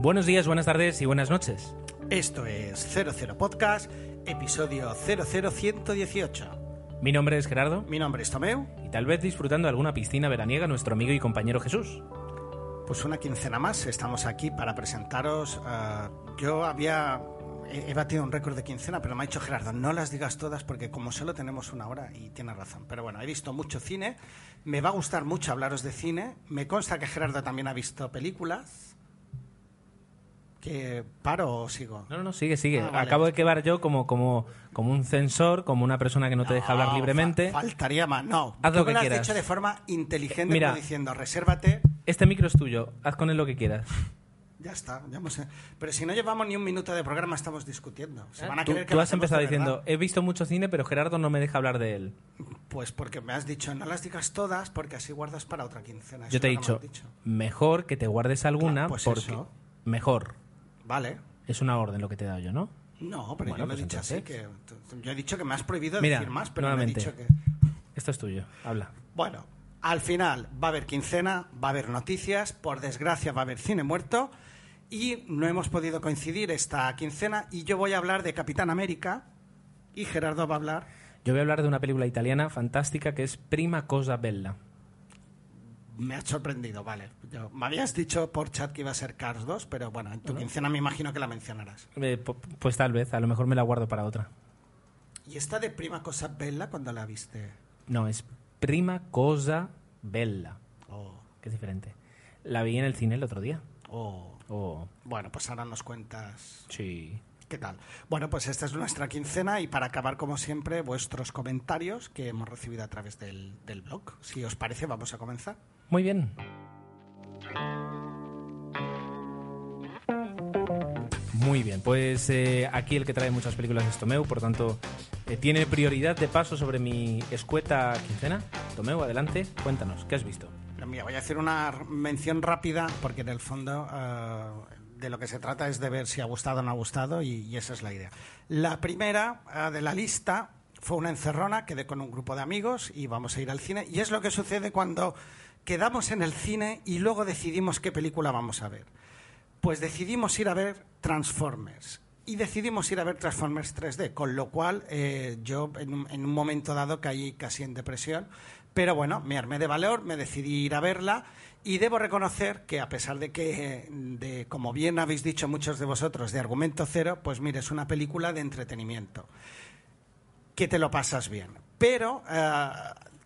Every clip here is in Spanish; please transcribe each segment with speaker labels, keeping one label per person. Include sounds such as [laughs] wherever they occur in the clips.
Speaker 1: Buenos días, buenas tardes y buenas noches.
Speaker 2: Esto es 00 Podcast, episodio 00118.
Speaker 1: Mi nombre es Gerardo
Speaker 2: Mi nombre es Tomeu.
Speaker 1: y tal vez disfrutando de alguna piscina veraniega nuestro amigo y compañero Jesús.
Speaker 2: Pues una quincena más, estamos aquí para presentaros. ah, yo había. He batido un récord de quincena, pero me ha dicho Gerardo, no las digas todas porque como solo tenemos una hora y tiene razón. Pero bueno, he visto mucho cine, me va a gustar mucho hablaros de cine. Me consta que Gerardo también ha visto películas. ¿Que paro o sigo?
Speaker 1: No, no, no, sigue, sigue.
Speaker 2: Ah, vale.
Speaker 1: Acabo de quedar yo como, como, como un censor, como una persona que no te deja hablar libremente.
Speaker 2: fa- faltaría más. No,
Speaker 1: Haz
Speaker 2: tú
Speaker 1: lo que
Speaker 2: lo has
Speaker 1: quieras.
Speaker 2: dicho de forma inteligente,
Speaker 1: Mira.
Speaker 2: diciendo, resérvate.
Speaker 1: Este micro es tuyo, haz con él lo que quieras.
Speaker 2: Ya está, ya hemos... Pero si no llevamos ni un minuto de programa, estamos discutiendo. Se van a
Speaker 1: Tú,
Speaker 2: que
Speaker 1: has empezado diciendo, he visto mucho cine, pero Gerardo no me deja hablar de él.
Speaker 2: Pues porque me has dicho, no las digas todas, porque así guardas para otra quincena.
Speaker 1: Yo te he dicho, mejor que te guardes alguna,
Speaker 2: Claro, pues
Speaker 1: porque...
Speaker 2: eso.
Speaker 1: Mejor.
Speaker 2: Vale.
Speaker 1: Es una orden lo que te he dado yo, ¿no?
Speaker 2: No, pero
Speaker 1: Bueno,
Speaker 2: yo lo he
Speaker 1: pues
Speaker 2: dicho así, que... Yo he dicho que me has prohibido
Speaker 1: Mira,
Speaker 2: decir más, pero me he dicho que...
Speaker 1: Esto es tuyo, habla.
Speaker 2: Bueno, al final va a haber quincena, va a haber noticias, por desgracia va a haber cine muerto y no hemos podido coincidir esta quincena y yo voy a hablar de Capitán América y Gerardo va a hablar...
Speaker 1: Yo voy a hablar de una película italiana fantástica que es Prima Cosa Bella.
Speaker 2: Me ha sorprendido, vale. Yo- me habías dicho por chat que iba a ser Cars 2, pero bueno, en tu quincena me imagino que la mencionarás.
Speaker 1: Eh, pu- pues tal vez, a lo mejor me la guardo para otra.
Speaker 2: ¿Y esta de Prima Cosa Bella cuando la viste?
Speaker 1: No, es Prima Cosa Bella,
Speaker 2: Oh,
Speaker 1: que es diferente. La vi en el cine el otro día.
Speaker 2: oh.
Speaker 1: Oh,
Speaker 2: Bueno, pues ahora nos cuentas
Speaker 1: sí.
Speaker 2: qué tal. Bueno, pues esta es nuestra quincena y para acabar, como siempre, vuestros comentarios que hemos recibido a través del, del blog. Si os parece, vamos a comenzar.
Speaker 1: Muy bien. Muy bien, pues eh, aquí el que trae muchas películas es Tomeu, por tanto, eh, tiene prioridad de paso sobre mi escueta quincena. Tomeu, adelante, cuéntanos, ¿qué has visto?
Speaker 2: Pero mira, voy a hacer una mención rápida porque en el fondo eh, de lo que se trata es de ver si ha gustado o no ha gustado y, esa es la idea. La primera de la lista fue una encerrona, quedé con un grupo de amigos y vamos a ir al cine y es lo que sucede cuando quedamos en el cine y luego decidimos qué película vamos a ver. Pues decidimos ir a ver Transformers. Y decidimos ir a ver Transformers 3D, con lo cual eh, yo en un, en un momento dado caí casi en depresión. Pero bueno, me armé de valor, me decidí ir a verla y debo reconocer que a pesar de que, de, como bien habéis dicho muchos de vosotros, de argumento cero, pues mire, es una película de entretenimiento que te lo pasas bien. Pero eh,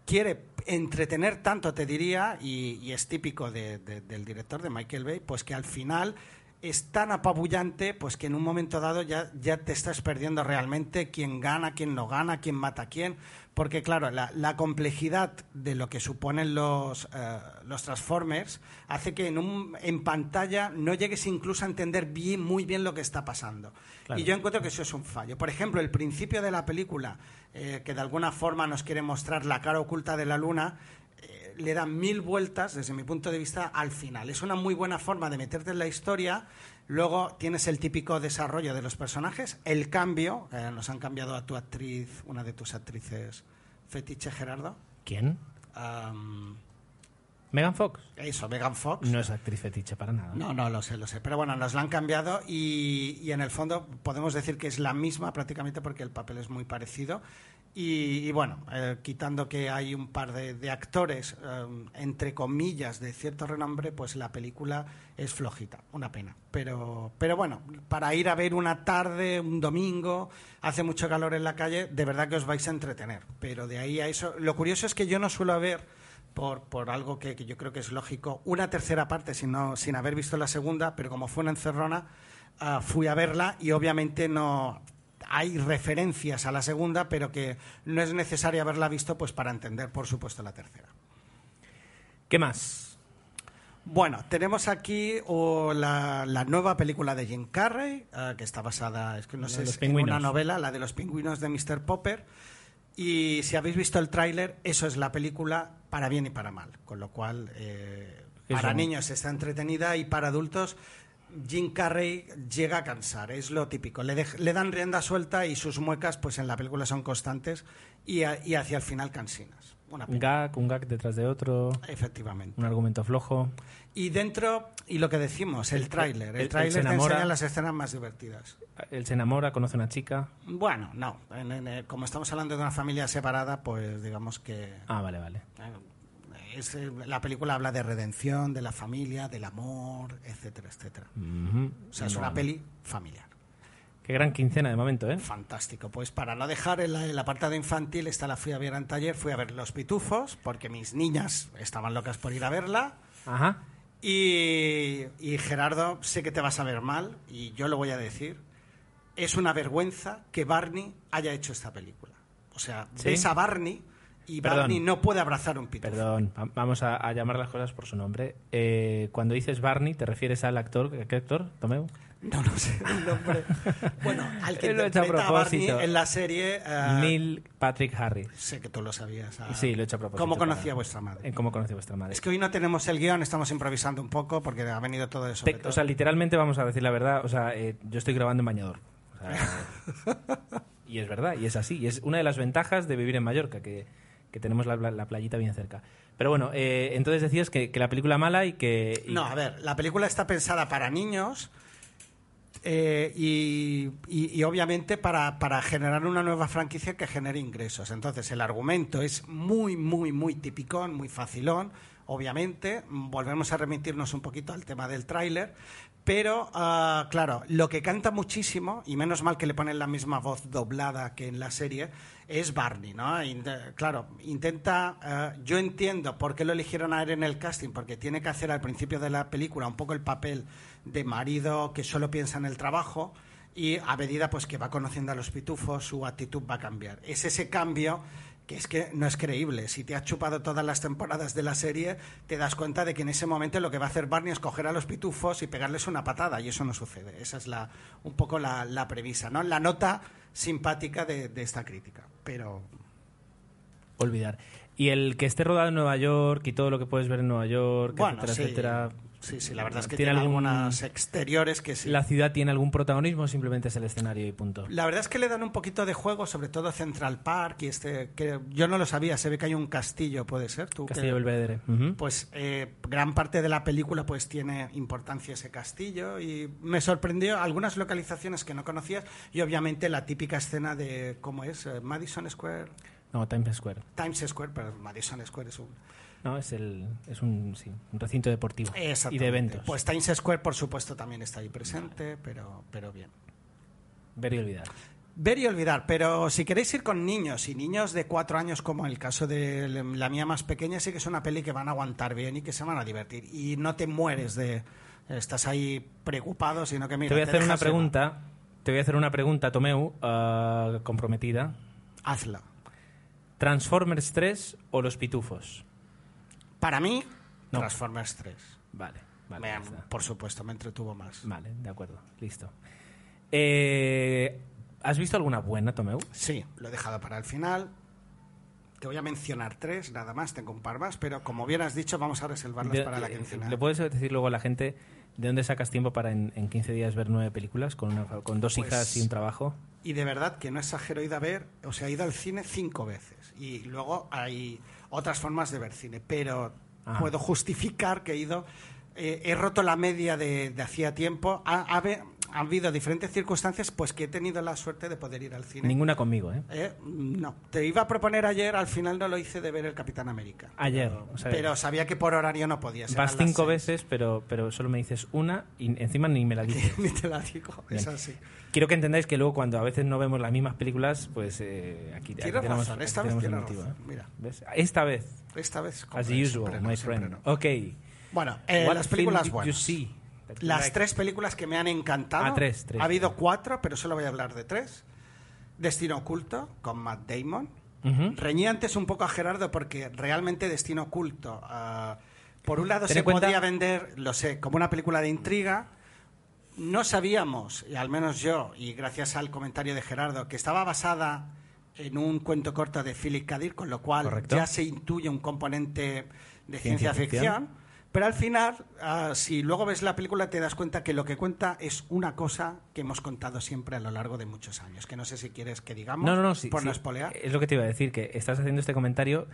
Speaker 2: quiere entretener tanto, te diría, y, es típico de- del director, de Michael Bay, pues que al final es tan apabullante pues que en un momento dado ya, ya te estás perdiendo realmente quién gana, quién no gana, quién mata a quién. Porque claro, la, la complejidad de lo que suponen los, eh, los Transformers hace que en, un, en pantalla no llegues incluso a entender bien, muy bien lo que está pasando.
Speaker 1: Claro.
Speaker 2: Y yo encuentro que eso es un fallo. Por ejemplo, el principio de la película, eh, que de alguna forma nos quiere mostrar la cara oculta de la luna, eh, le da mil vueltas, desde mi punto de vista, al final. Es una muy buena forma de meterte en la historia. Luego tienes el típico desarrollo de los personajes, el cambio, eh, nos han cambiado a tu actriz, una de tus actrices fetiche, Gerardo.
Speaker 1: ¿Quién? ¿Megan Fox?
Speaker 2: eso, Megan Fox.
Speaker 1: No es actriz fetiche para nada.
Speaker 2: No, no, lo sé, lo sé. Pero bueno, nos la han cambiado y, y en el fondo podemos decir que es la misma prácticamente porque el papel es muy parecido. Y, bueno, eh, quitando que hay un par de, actores, eh, entre comillas, de cierto renombre, pues la película es flojita, una pena. Pero, pero bueno, para ir a ver una tarde, un domingo, hace mucho calor en la calle, de verdad que os vais a entretener. Pero de ahí a eso, lo curioso es que yo no suelo ver por, por algo que, yo creo que es lógico, una tercera parte sin, sin haber visto la segunda, pero como fue una encerrona, ah, fui a verla y obviamente no hay referencias a la segunda, pero que no es necesario haberla visto pues para entender, por supuesto, la tercera.
Speaker 1: ¿Qué más?
Speaker 2: Bueno, tenemos aquí oh, la, la nueva película de Jim Carrey, ah, que está basada, es que no
Speaker 1: La
Speaker 2: sé, en una novela, la de los pingüinos de Mr. Popper. Y si habéis visto el tráiler, eso es la película para bien y para mal. Con lo cual, eh, para niños está entretenida y para adultos Jim Carrey llega a cansar, es lo típico. Le, dan rienda suelta y sus muecas, pues en la película son constantes y, a- y hacia el final cansinas. Una
Speaker 1: Un gag, un gag detrás de otro,
Speaker 2: Efectivamente.
Speaker 1: un argumento flojo.
Speaker 2: Y dentro, y lo que decimos, el
Speaker 1: El-
Speaker 2: tráiler.
Speaker 1: el-
Speaker 2: El tráiler enseña las escenas más divertidas.
Speaker 1: Él se enamora, conoce a una chica.
Speaker 2: Bueno, no. En- en- eh, como estamos hablando de una familia separada, pues digamos que
Speaker 1: Ah, vale, vale.
Speaker 2: eh, es, eh, la película habla de redención, de la familia, del amor, etcétera, etcétera. O sea, es una peli familiar.
Speaker 1: Qué gran quincena de momento, ¿eh?
Speaker 2: Fantástico. Pues para no dejar el, el apartado infantil, esta la fui a ver en taller, fui a ver Los Pitufos, porque mis niñas estaban locas por ir a verla.
Speaker 1: Ajá.
Speaker 2: Y, y Gerardo, sé que te vas a ver mal, y yo lo voy a decir. Es una vergüenza que Barney haya hecho esta película. O sea,
Speaker 1: ¿Sí?
Speaker 2: ves a Barney y
Speaker 1: Perdón.
Speaker 2: Barney no puede abrazar un pitufo.
Speaker 1: Perdón, va- vamos a, a llamar las cosas por su nombre. Eh, cuando dices Barney, ¿te refieres al actor? ¿Qué actor? ¿Tomeu?
Speaker 2: No, no sé el nombre. bueno, al que
Speaker 1: lo ha hecho a
Speaker 2: a Barney
Speaker 1: propósito.
Speaker 2: en la serie... eh,
Speaker 1: Neil Patrick Harris.
Speaker 2: Sé que tú lo sabías. ah,
Speaker 1: Sí, lo he hecho a propósito.
Speaker 2: ¿Cómo conocía
Speaker 1: para-
Speaker 2: vuestra madre?
Speaker 1: Eh, ¿Cómo conocía vuestra madre?
Speaker 2: Es que hoy no tenemos el guion, estamos improvisando un poco porque ha venido todo
Speaker 1: Te-
Speaker 2: sobre
Speaker 1: o sea, literalmente vamos a decir la verdad. O sea, eh, yo estoy grabando en bañador. O sea, [laughs] y es verdad, y es así. Y es una de las ventajas de vivir en Mallorca, que, que tenemos la, la playita bien cerca. Pero bueno, eh, entonces decías que, que la película mala y que...
Speaker 2: No, a ver, la película está pensada para niños eh, y, y- y obviamente para, para generar una nueva franquicia que genere ingresos. Entonces, el argumento es muy, muy, muy tipicón, muy facilón. Obviamente, volvemos a remitirnos un poquito al tema del tráiler, pero ah, claro, lo que canta muchísimo, y menos mal que le ponen la misma voz doblada que en la serie, es Barney, ¿no? Int- claro, intenta, eh, yo entiendo por qué lo eligieron a él en el casting, porque tiene que hacer al principio de la película un poco el papel de marido que solo piensa en el trabajo y a medida pues que va conociendo a los pitufos su actitud va a cambiar. Es ese cambio que es que no es creíble. Si te has chupado todas las temporadas de la serie, te das cuenta de que en ese momento lo que va a hacer Barney es coger a los pitufos y pegarles una patada, y eso no sucede. Esa es la, un poco la, la premisa, ¿no? La nota simpática de, de esta crítica. Pero
Speaker 1: olvidar. Y el que esté rodado en Nueva York y todo lo que puedes ver en Nueva York,
Speaker 2: bueno,
Speaker 1: etcétera,
Speaker 2: sí,
Speaker 1: etcétera.
Speaker 2: Sí, sí, la verdad es que
Speaker 1: ¿Tiene
Speaker 2: tiene,
Speaker 1: algún-
Speaker 2: algunos exteriores que sí.
Speaker 1: ¿La ciudad tiene algún protagonismo o simplemente es el escenario y punto?
Speaker 2: La verdad es que le dan un poquito de juego, sobre todo Central Park y este que yo no lo sabía, se ve que hay un castillo, puede ser, tú
Speaker 1: Castillo Belvedere. Ujú.
Speaker 2: pues eh, gran parte de la película pues tiene importancia ese castillo y me sorprendió algunas localizaciones que no conocías y obviamente la típica escena de cómo es Eh, Madison Square,
Speaker 1: No, Times Square.
Speaker 2: Times Square, pero Madison Square es un
Speaker 1: No, es, el, es un, sí, un recinto deportivo y de eventos.
Speaker 2: Pues Times Square por supuesto también está ahí presente, pero pero bien.
Speaker 1: Ver y olvidar.
Speaker 2: Ver y olvidar, pero si queréis ir con niños y niños de cuatro años, como el caso de la mía más pequeña, sí que es una peli que van a aguantar bien y que se van a divertir. Y no te mueres de. Estás ahí preocupado, sino que mira.
Speaker 1: te voy a hacer una
Speaker 2: llevar.
Speaker 1: pregunta. Te voy a hacer una pregunta, Tomeu, ah, comprometida.
Speaker 2: Hazla.
Speaker 1: ¿Transformers 3 o Los Pitufos?
Speaker 2: Para mí,
Speaker 1: No.
Speaker 2: Transformers 3.
Speaker 1: Vale, vale.
Speaker 2: Me- por supuesto, me entretuvo más.
Speaker 1: Vale, de acuerdo, listo. Eh, ¿Has visto alguna buena, Tomeu?
Speaker 2: Sí, lo he dejado para el final. Te voy a mencionar tres, nada más, tengo un par más, pero como bien has dicho, vamos a reservarlas
Speaker 1: De-
Speaker 2: para la
Speaker 1: eh,
Speaker 2: quincena.
Speaker 1: ¿Le puedes decir luego a la gente de dónde sacas tiempo para en, en 15 días ver nueve películas con, una- con dos
Speaker 2: Pues-
Speaker 1: hijas y un trabajo?
Speaker 2: Y de verdad que no exagero, he ido a ver, o sea, he ido al cine cinco veces. Y luego hay otras formas de ver cine, pero
Speaker 1: Ah.
Speaker 2: puedo justificar que he ido. eh, he roto la media de, de hacía tiempo. Ha, ha habido diferentes circunstancias, pues que he tenido la suerte de poder ir al cine.
Speaker 1: Ninguna conmigo, ¿eh?
Speaker 2: Eh, no, te iba a proponer ayer, al final no lo hice de ver el Capitán América.
Speaker 1: Ayer,
Speaker 2: Pero,
Speaker 1: o sea,
Speaker 2: pero sabía que por horario no podía ser.
Speaker 1: Vas cinco veces, pero, pero solo me dices una y encima ni me la [laughs] dices.
Speaker 2: Ni te la digo, es
Speaker 1: Bien.
Speaker 2: así.
Speaker 1: Quiero que entendáis que luego cuando a veces no vemos las mismas películas, pues eh, aquí, aquí
Speaker 2: Tienes
Speaker 1: tenemos,
Speaker 2: razón,
Speaker 1: aquí
Speaker 2: esta vez
Speaker 1: tenemos motivo,
Speaker 2: razón.
Speaker 1: ¿eh?
Speaker 2: Mira,
Speaker 1: ¿Ves? Esta vez,
Speaker 2: esta vez.
Speaker 1: as usual,
Speaker 2: no,
Speaker 1: my friend.
Speaker 2: no.
Speaker 1: Ok.
Speaker 2: Bueno, eh, las películas
Speaker 1: did you
Speaker 2: buenas.
Speaker 1: see
Speaker 2: Las tres películas que me han encantado.
Speaker 1: Ah, tres, tres.
Speaker 2: Ha habido cuatro, pero solo voy a hablar de tres. Destino Oculto, con Matt Damon. Reñí antes un poco a Gerardo porque realmente Destino Oculto, ah, por un lado se
Speaker 1: en cuenta-
Speaker 2: podía vender, lo sé, como una película de intriga. No sabíamos, y al menos yo, y gracias al comentario de Gerardo, que estaba basada en un cuento corto de Philip K. Dick, con lo cual
Speaker 1: Correcto.
Speaker 2: ya se intuye un componente de
Speaker 1: Ciencia
Speaker 2: ciencia,
Speaker 1: ficción.
Speaker 2: ficción. Pero al final, ah, si luego ves la película, te das cuenta que lo que cuenta es una cosa que hemos contado siempre a lo largo de muchos años. Que no sé si quieres que digamos,
Speaker 1: No, no, no, sí,
Speaker 2: por no espolear.
Speaker 1: Es lo que te iba a decir, que estás haciendo este comentario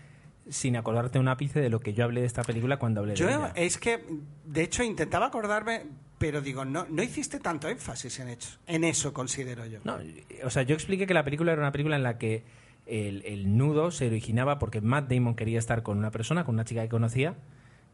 Speaker 1: sin acordarte un ápice de lo que yo hablé de esta película cuando hablé
Speaker 2: Yo
Speaker 1: de ella.
Speaker 2: es que, de hecho, intentaba acordarme, pero digo, no, no hiciste tanto énfasis en, hecho, en eso, considero yo.
Speaker 1: No, o sea, yo expliqué que la película era una película en la que el, el nudo se originaba porque Matt Damon quería estar con una persona, con una chica que conocía,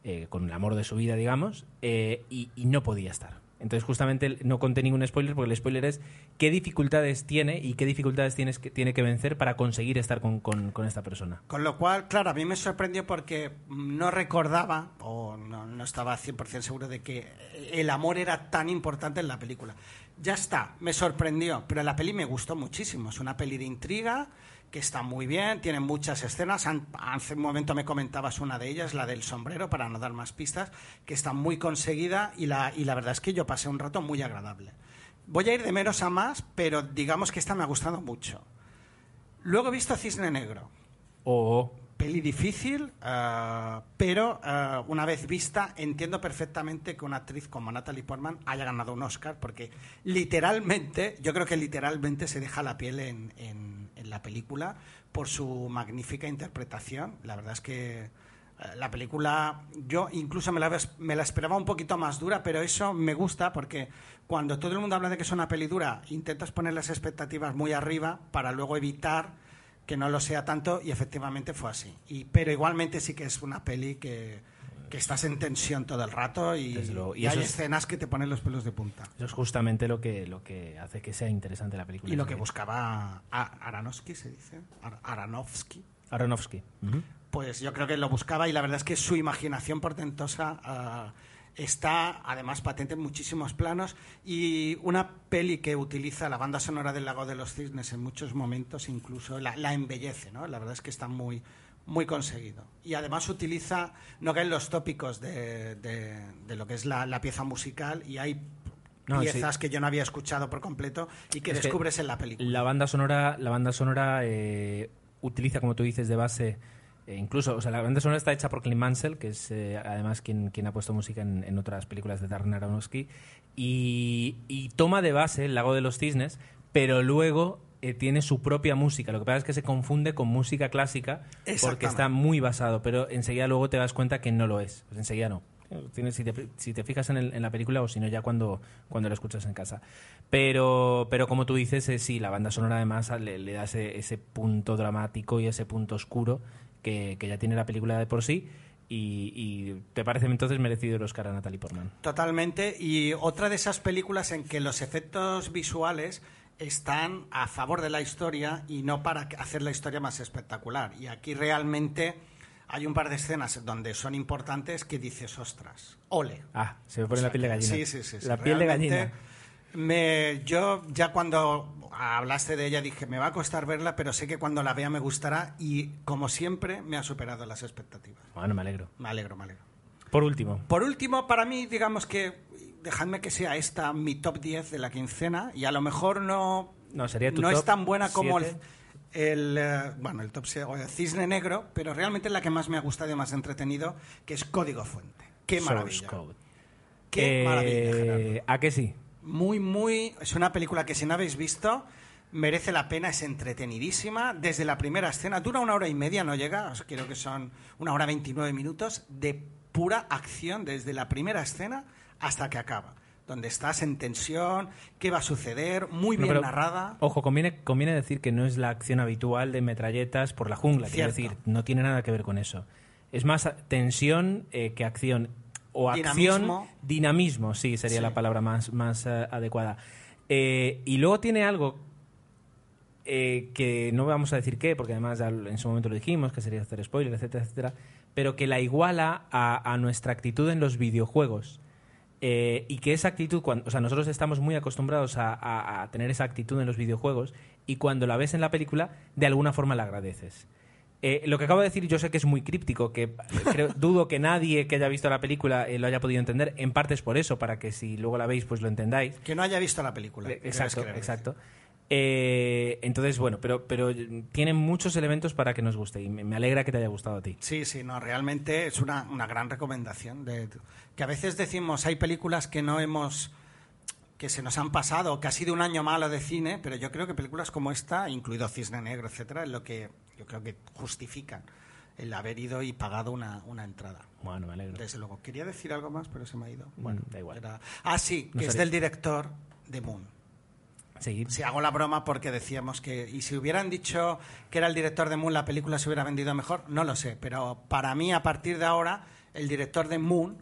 Speaker 1: eh, con el amor de su vida, digamos, eh, y, no podía estar. Entonces, justamente no conté ningún spoiler porque el spoiler es qué dificultades tiene y qué dificultades tienes que, tiene que vencer para conseguir estar con esta persona.
Speaker 2: Con lo cual, claro, a mí me sorprendió porque no recordaba o no, no estaba 100% seguro de que el amor era tan importante en la película. Ya está, me sorprendió, pero la peli me gustó muchísimo. Es una peli de intriga que está muy bien, tiene muchas escenas. Hace un momento me comentabas una de ellas, la del sombrero, para no dar más pistas, que está muy conseguida y la, y la verdad es que yo pasé un rato muy agradable. Voy a ir de menos a más, pero digamos que esta me ha gustado mucho. Luego he visto Cisne Negro.
Speaker 1: O
Speaker 2: Peli difícil, ah, pero ah, una vez vista entiendo perfectamente que una actriz como Natalie Portman haya ganado un Oscar, porque literalmente, yo creo que literalmente se deja la piel en, en- la película por su magnífica interpretación. La verdad es que eh, la película, yo incluso me la, me la esperaba un poquito más dura, pero eso me gusta porque cuando todo el mundo habla de que es una peli dura, intentas poner las expectativas muy arriba para luego evitar que no lo sea tanto y efectivamente fue así. Y, pero igualmente sí que es una peli que, que estás en tensión todo el rato y,
Speaker 1: luego.
Speaker 2: Hay
Speaker 1: es-
Speaker 2: escenas que te ponen los pelos de punta.
Speaker 1: eso es justamente lo que, lo que hace que sea interesante la película.
Speaker 2: Y lo que buscaba Aronofsky, se dice, Ar- Aronofsky, pues yo creo que lo buscaba y la verdad es que su imaginación portentosa ah, está además patente en muchísimos planos y una peli que utiliza la banda sonora del Lago de los Cisnes en muchos momentos incluso la, la embellece, ¿no? La verdad es que está muy muy conseguido. Y además utiliza, no caen los tópicos de, de- de lo que es la, la pieza musical y hay
Speaker 1: No,
Speaker 2: piezas
Speaker 1: sí.
Speaker 2: que yo no había escuchado por completo y que
Speaker 1: Es que
Speaker 2: descubres en la película.
Speaker 1: La banda sonora, la banda sonora eh, utiliza, como tú dices, de base. eh, incluso, o sea, la banda sonora está hecha por Clint Mansell, que es eh, además quien, quien ha puesto música en, en otras películas de Darren Aronofsky, y, y toma de base el Lago de los Cisnes, pero luego eh, tiene su propia música. Lo que pasa es que se confunde con música clásica porque está muy basado, pero enseguida luego te das cuenta que no lo es. Pues enseguida no. Tienes, si, te, si te fijas en, el- en la película o si no ya cuando, cuando lo escuchas en casa. Pero, pero como tú dices, eh, sí, la banda sonora además le, le da ese, ese punto dramático y ese punto oscuro que, que ya tiene la película de por sí. Y, y te parece entonces merecido el Oscar a Natalie Portman.
Speaker 2: Totalmente. Y otra de esas películas en que los efectos visuales están a favor de la historia y no para hacer la historia más espectacular. Y aquí realmente hay un par de escenas donde son importantes que dices, ostras, ole.
Speaker 1: Ah, se me pone
Speaker 2: O sea
Speaker 1: la piel de gallina.
Speaker 2: Sí, sí, sí. sí.
Speaker 1: La piel de gallina.
Speaker 2: Me, yo ya cuando hablaste de ella dije, me va a costar verla, pero sé que cuando la vea me gustará y como siempre me ha superado las expectativas.
Speaker 1: Bueno, me alegro.
Speaker 2: Me alegro, me alegro.
Speaker 1: Por último,
Speaker 2: Por último, para mí, digamos que, dejadme que sea esta mi top 10 de la quincena, y a lo mejor no,
Speaker 1: No, sería tu
Speaker 2: no
Speaker 1: top
Speaker 2: es tan buena como el, el, eh, bueno, el top el Cisne Negro, pero realmente es la que más me ha gustado y más entretenido, que es Código Fuente. Qué maravilla. Qué
Speaker 1: Eh,
Speaker 2: maravilla, Gerardo.
Speaker 1: ¿A que sí?
Speaker 2: Muy, muy. Es una película que si no habéis visto, merece la pena, es entretenidísima. Desde la primera escena, dura una hora y media, no llega, os creo que son una hora 29 minutos de pura acción desde la primera escena hasta que acaba. Donde estás en tensión, qué va a suceder, muy
Speaker 1: No,
Speaker 2: bien
Speaker 1: pero,
Speaker 2: narrada.
Speaker 1: Ojo, conviene, conviene decir que no es la acción habitual de metralletas por la jungla. Quiero
Speaker 2: Cierto.
Speaker 1: decir, no tiene nada que ver con eso. Es más tensión eh, que acción. O
Speaker 2: Dinamismo.
Speaker 1: acción, dinamismo, sí, sería
Speaker 2: Sí.
Speaker 1: la palabra más, más eh, adecuada. Eh, y luego tiene algo eh, que no vamos a decir qué, porque además ya en su momento lo dijimos, que sería hacer spoiler, etcétera, etcétera, pero que la iguala a, a nuestra actitud en los videojuegos. Eh, y que esa actitud, cuando, o sea, nosotros estamos muy acostumbrados a, a- a tener esa actitud en los videojuegos y cuando la ves en la película, de alguna forma la agradeces. Eh, lo que acabo de decir yo sé que es muy críptico, que creo- [laughs] dudo que nadie que haya visto la película eh, lo haya podido entender. En parte es por eso, para que si luego la veis, pues lo entendáis.
Speaker 2: Que no haya visto la película.
Speaker 1: Eh,
Speaker 2: ¿qué
Speaker 1: Exacto, exacto. Eh, entonces, bueno, pero, pero tiene muchos elementos para que nos guste y me, alegra que te haya gustado a ti.
Speaker 2: Sí, sí, no, realmente es una, una gran recomendación. De, que a veces decimos, hay películas que no hemos que se nos han pasado, que ha sido un año malo de cine, pero yo creo que películas como esta, incluido Cisne Negro, etcétera, es lo que yo creo que justifican el haber ido y pagado una, una entrada.
Speaker 1: Bueno, me alegro.
Speaker 2: Desde luego. Quería decir algo más, pero se me ha ido.
Speaker 1: Bueno, da igual.
Speaker 2: Era- Ah, sí,
Speaker 1: No
Speaker 2: que es del director de Moon.
Speaker 1: Seguir.
Speaker 2: Si hago la broma porque decíamos que. Y si hubieran dicho que era el director de Moon, la película se hubiera vendido mejor, no lo sé. Pero para mí, a partir de ahora, el director de Moon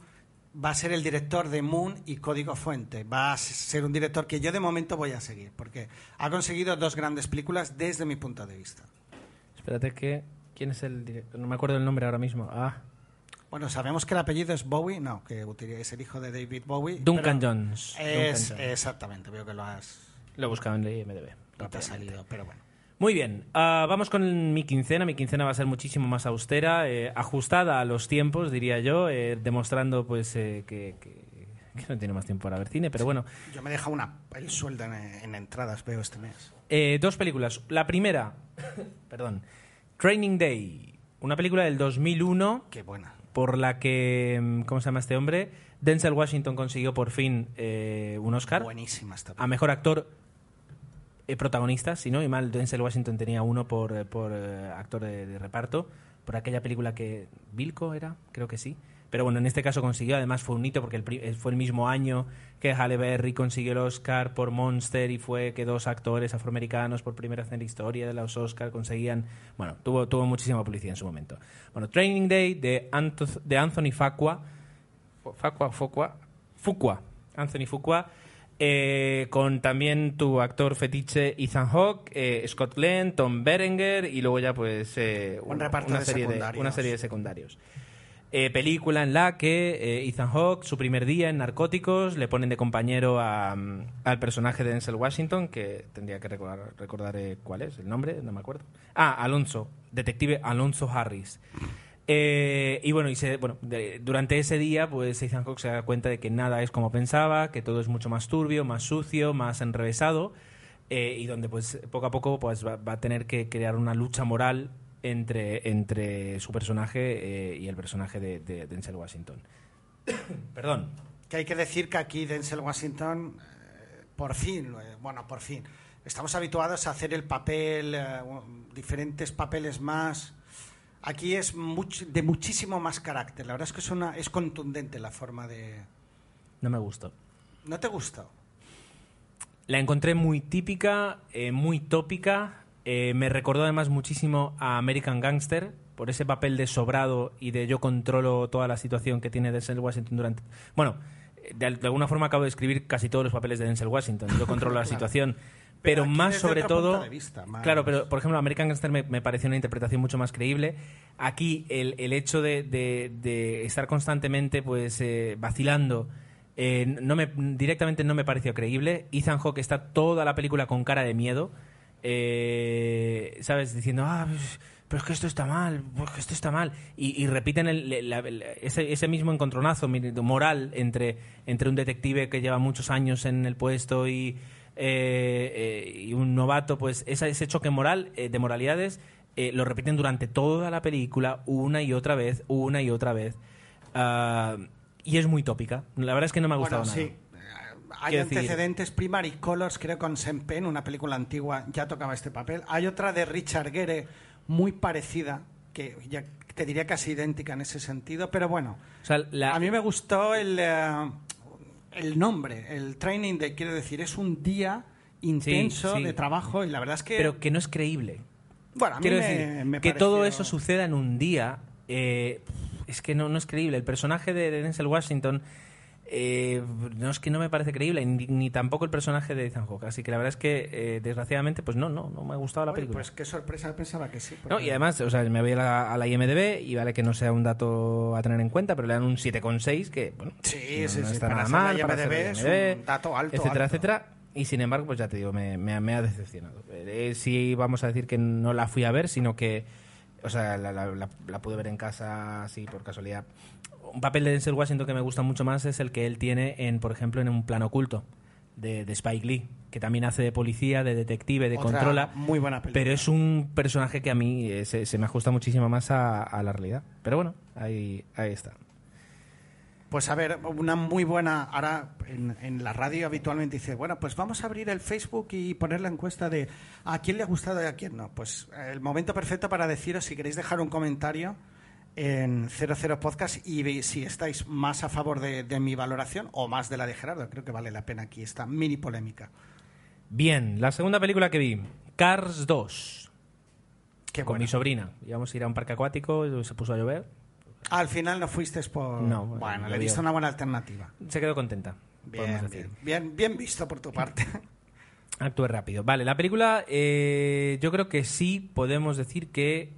Speaker 2: va a ser el director de Moon y Código Fuente. Va a ser un director que yo de momento voy a seguir, porque ha conseguido dos grandes películas desde mi punto de vista.
Speaker 1: Espérate que... ¿Quién es el director? No me acuerdo el nombre ahora mismo. Ah,
Speaker 2: Bueno, sabemos que el apellido es Bowie, no, que es el hijo de David Bowie.
Speaker 1: Duncan Jones.
Speaker 2: Es,
Speaker 1: Duncan Jones.
Speaker 2: exactamente, veo que lo has
Speaker 1: Lo he buscado en el IMDb.
Speaker 2: no te ha salido, pero bueno.
Speaker 1: Muy bien, ah, vamos con mi quincena. Mi quincena va a ser muchísimo más austera, eh, ajustada a los tiempos, diría yo, eh, demostrando pues eh, que, que- que no tiene más tiempo para ver cine, pero bueno.
Speaker 2: Yo me he dejado una, el sueldo en, en entradas, veo este mes.
Speaker 1: Dos películas. La primera, [coughs] perdón, Training Day, una película del 2001
Speaker 2: Qué buena.
Speaker 1: por la que, mm, ¿cómo se llama este hombre? Denzel Washington consiguió por fin un Oscar
Speaker 2: Buenísima esta
Speaker 1: a mejor actor eh, protagonista, si no y mal, Denzel Washington tenía uno por, eh, eh, actor de, reparto, por aquella película que Vilco era, creo que sí. Pero bueno, en este caso consiguió, además fue un hito porque fue el mismo año que Halle Berry consiguió el Oscar por Monster y fue que dos actores afroamericanos por primera vez en la historia de los Oscar conseguían, bueno, tuvo, muchísima publicidad en su momento. Bueno, Training Day de, Anto- Anthony Facua, Facua, Focua, Fuqua, Anthony Fuqua, eh, con también tu actor fetiche Ethan Hawke, eh, Scott Glenn, Tom Berenger y luego ya pues eh,
Speaker 2: Un reparto
Speaker 1: una,
Speaker 2: de
Speaker 1: serie de,
Speaker 2: secundarios.
Speaker 1: una serie de secundarios. Eh, película en la que Ethan Hawke, su primer día en narcóticos, le ponen de compañero a, mm, al personaje de Denzel Washington, que tendría que recordar, recordar cuál es, el nombre, no me acuerdo. Ah, Alonso, detective Alonso Harris. Eh, y bueno, y se- bueno durante ese día, pues Ethan se da cuenta de que nada es como pensaba, que todo es mucho más turbio, más sucio, más enrevesado, eh, y donde pues poco a poco pues va, a tener que crear una lucha moral entre, entre su personaje eh, y el personaje de, de Denzel Washington. [coughs] Perdón.
Speaker 2: Que hay que decir que aquí Denzel Washington, por fin, bueno, por fin, estamos habituados a hacer el papel, diferentes papeles más. Aquí es much- de muchísimo más carácter. La verdad es que es, una, es contundente la forma de...
Speaker 1: No me gustó.
Speaker 2: ¿No te gustó?
Speaker 1: La encontré muy típica, eh, muy tópica. eh, me recordó además muchísimo a American Gangster por ese papel de sobrado y de yo controlo toda la situación que tiene Denzel Washington durante. Bueno, de, al- de alguna forma acabo de escribir casi todos los papeles de Denzel Washington. Yo controlo la [laughs]
Speaker 2: Claro.
Speaker 1: situación.
Speaker 2: Pero
Speaker 1: Pero, más sobre todo.
Speaker 2: vista, más-
Speaker 1: Claro, pero por ejemplo, American Gangster me, me pareció una interpretación mucho más creíble. Aquí el, el hecho de, de- de estar constantemente pues eh, vacilando eh, no me, directamente no me pareció creíble. Ethan Hawke está toda la película con cara de miedo. eh, ¿Sabes? Diciendo, ah, pues, pero es que esto está mal, pues que esto está mal. Y, y repiten el- la- el- ese, ese mismo encontronazo moral entre, entre un detective que lleva muchos años en el puesto y, eh, eh, y un novato, pues esa- ese choque moral eh, de moralidades lo repiten durante toda la película una y otra vez, una y otra vez. Ah, y es muy tópica. La verdad es que no me ha gustado
Speaker 2: Bueno,
Speaker 1: nada.
Speaker 2: sí. Hay
Speaker 1: Quiero decir-
Speaker 2: antecedentes. Primary Colors, creo con Sean Penn, una película antigua, ya tocaba este papel. Hay otra de Richard Gere muy parecida, que ya te diría casi idéntica en ese sentido, pero bueno.
Speaker 1: O sea, la-
Speaker 2: A mí me gustó el, el nombre, el training de, quiero decir, es un día intenso
Speaker 1: sí.
Speaker 2: de trabajo y la verdad es que...
Speaker 1: pero que no es creíble.
Speaker 2: bueno, a mí
Speaker 1: Quiero
Speaker 2: me-
Speaker 1: decir,
Speaker 2: me
Speaker 1: que todo eso suceda en un día eh, es que no, no es creíble. El personaje de Denzel Washington eh, no es que no me parece creíble, ni, ni tampoco el personaje de Ethan Hawke. Así que la verdad es que, eh, desgraciadamente, pues no, no, no me ha gustado la
Speaker 2: Oye,
Speaker 1: película.
Speaker 2: Pues qué sorpresa, pensaba que sí.
Speaker 1: No, y además, o sea, me voy a la, a la IMDB y vale que no sea un dato a tener en cuenta, pero le dan un 7,6 que, bueno,
Speaker 2: Sí,
Speaker 1: no,
Speaker 2: sí,
Speaker 1: no
Speaker 2: sí,
Speaker 1: está
Speaker 2: para
Speaker 1: nada
Speaker 2: la
Speaker 1: mal. para
Speaker 2: IMDb
Speaker 1: la
Speaker 2: es
Speaker 1: IMDb,
Speaker 2: un dato alto,
Speaker 1: Etcétera,
Speaker 2: alto.
Speaker 1: etcétera. Y sin embargo, pues ya te digo, me, me, me ha decepcionado. Eh, sí, vamos a decir que no la fui a ver, sino que, o sea, la, la, la- la pude ver en casa así por casualidad. Un papel de Denzel Washington que me gusta mucho más es el que él tiene en, por ejemplo, en un plano oculto de, de Spike Lee, que también hace de policía, de detective, de
Speaker 2: Otra
Speaker 1: controla.
Speaker 2: muy buena película.
Speaker 1: Pero es un personaje que a mí eh, se, se me ajusta muchísimo más a, a la realidad. Pero bueno, ahí, ahí está.
Speaker 2: Pues a ver, una muy buena. Ahora en, en la radio habitualmente dice, bueno, pues vamos a abrir el Facebook y poner la encuesta de a quién le ha gustado y a quién no. Pues el momento perfecto para deciros si queréis dejar un comentario en 00 Podcast y si estáis más a favor de, de mi valoración o más de la de Gerardo. Creo que vale la pena aquí esta mini polémica.
Speaker 1: Bien, la segunda película que vi, Cars 2,
Speaker 2: Qué
Speaker 1: con
Speaker 2: bueno.
Speaker 1: mi sobrina. Íbamos a ir a un parque acuático, se puso a llover.
Speaker 2: Al final no fuiste por.
Speaker 1: No,
Speaker 2: bueno,
Speaker 1: lo
Speaker 2: le diste una buena alternativa.
Speaker 1: Se quedó contenta,
Speaker 2: bien, bien, bien visto por tu parte. [laughs]
Speaker 1: Actúe rápido. Vale, la película eh, yo creo que sí podemos decir que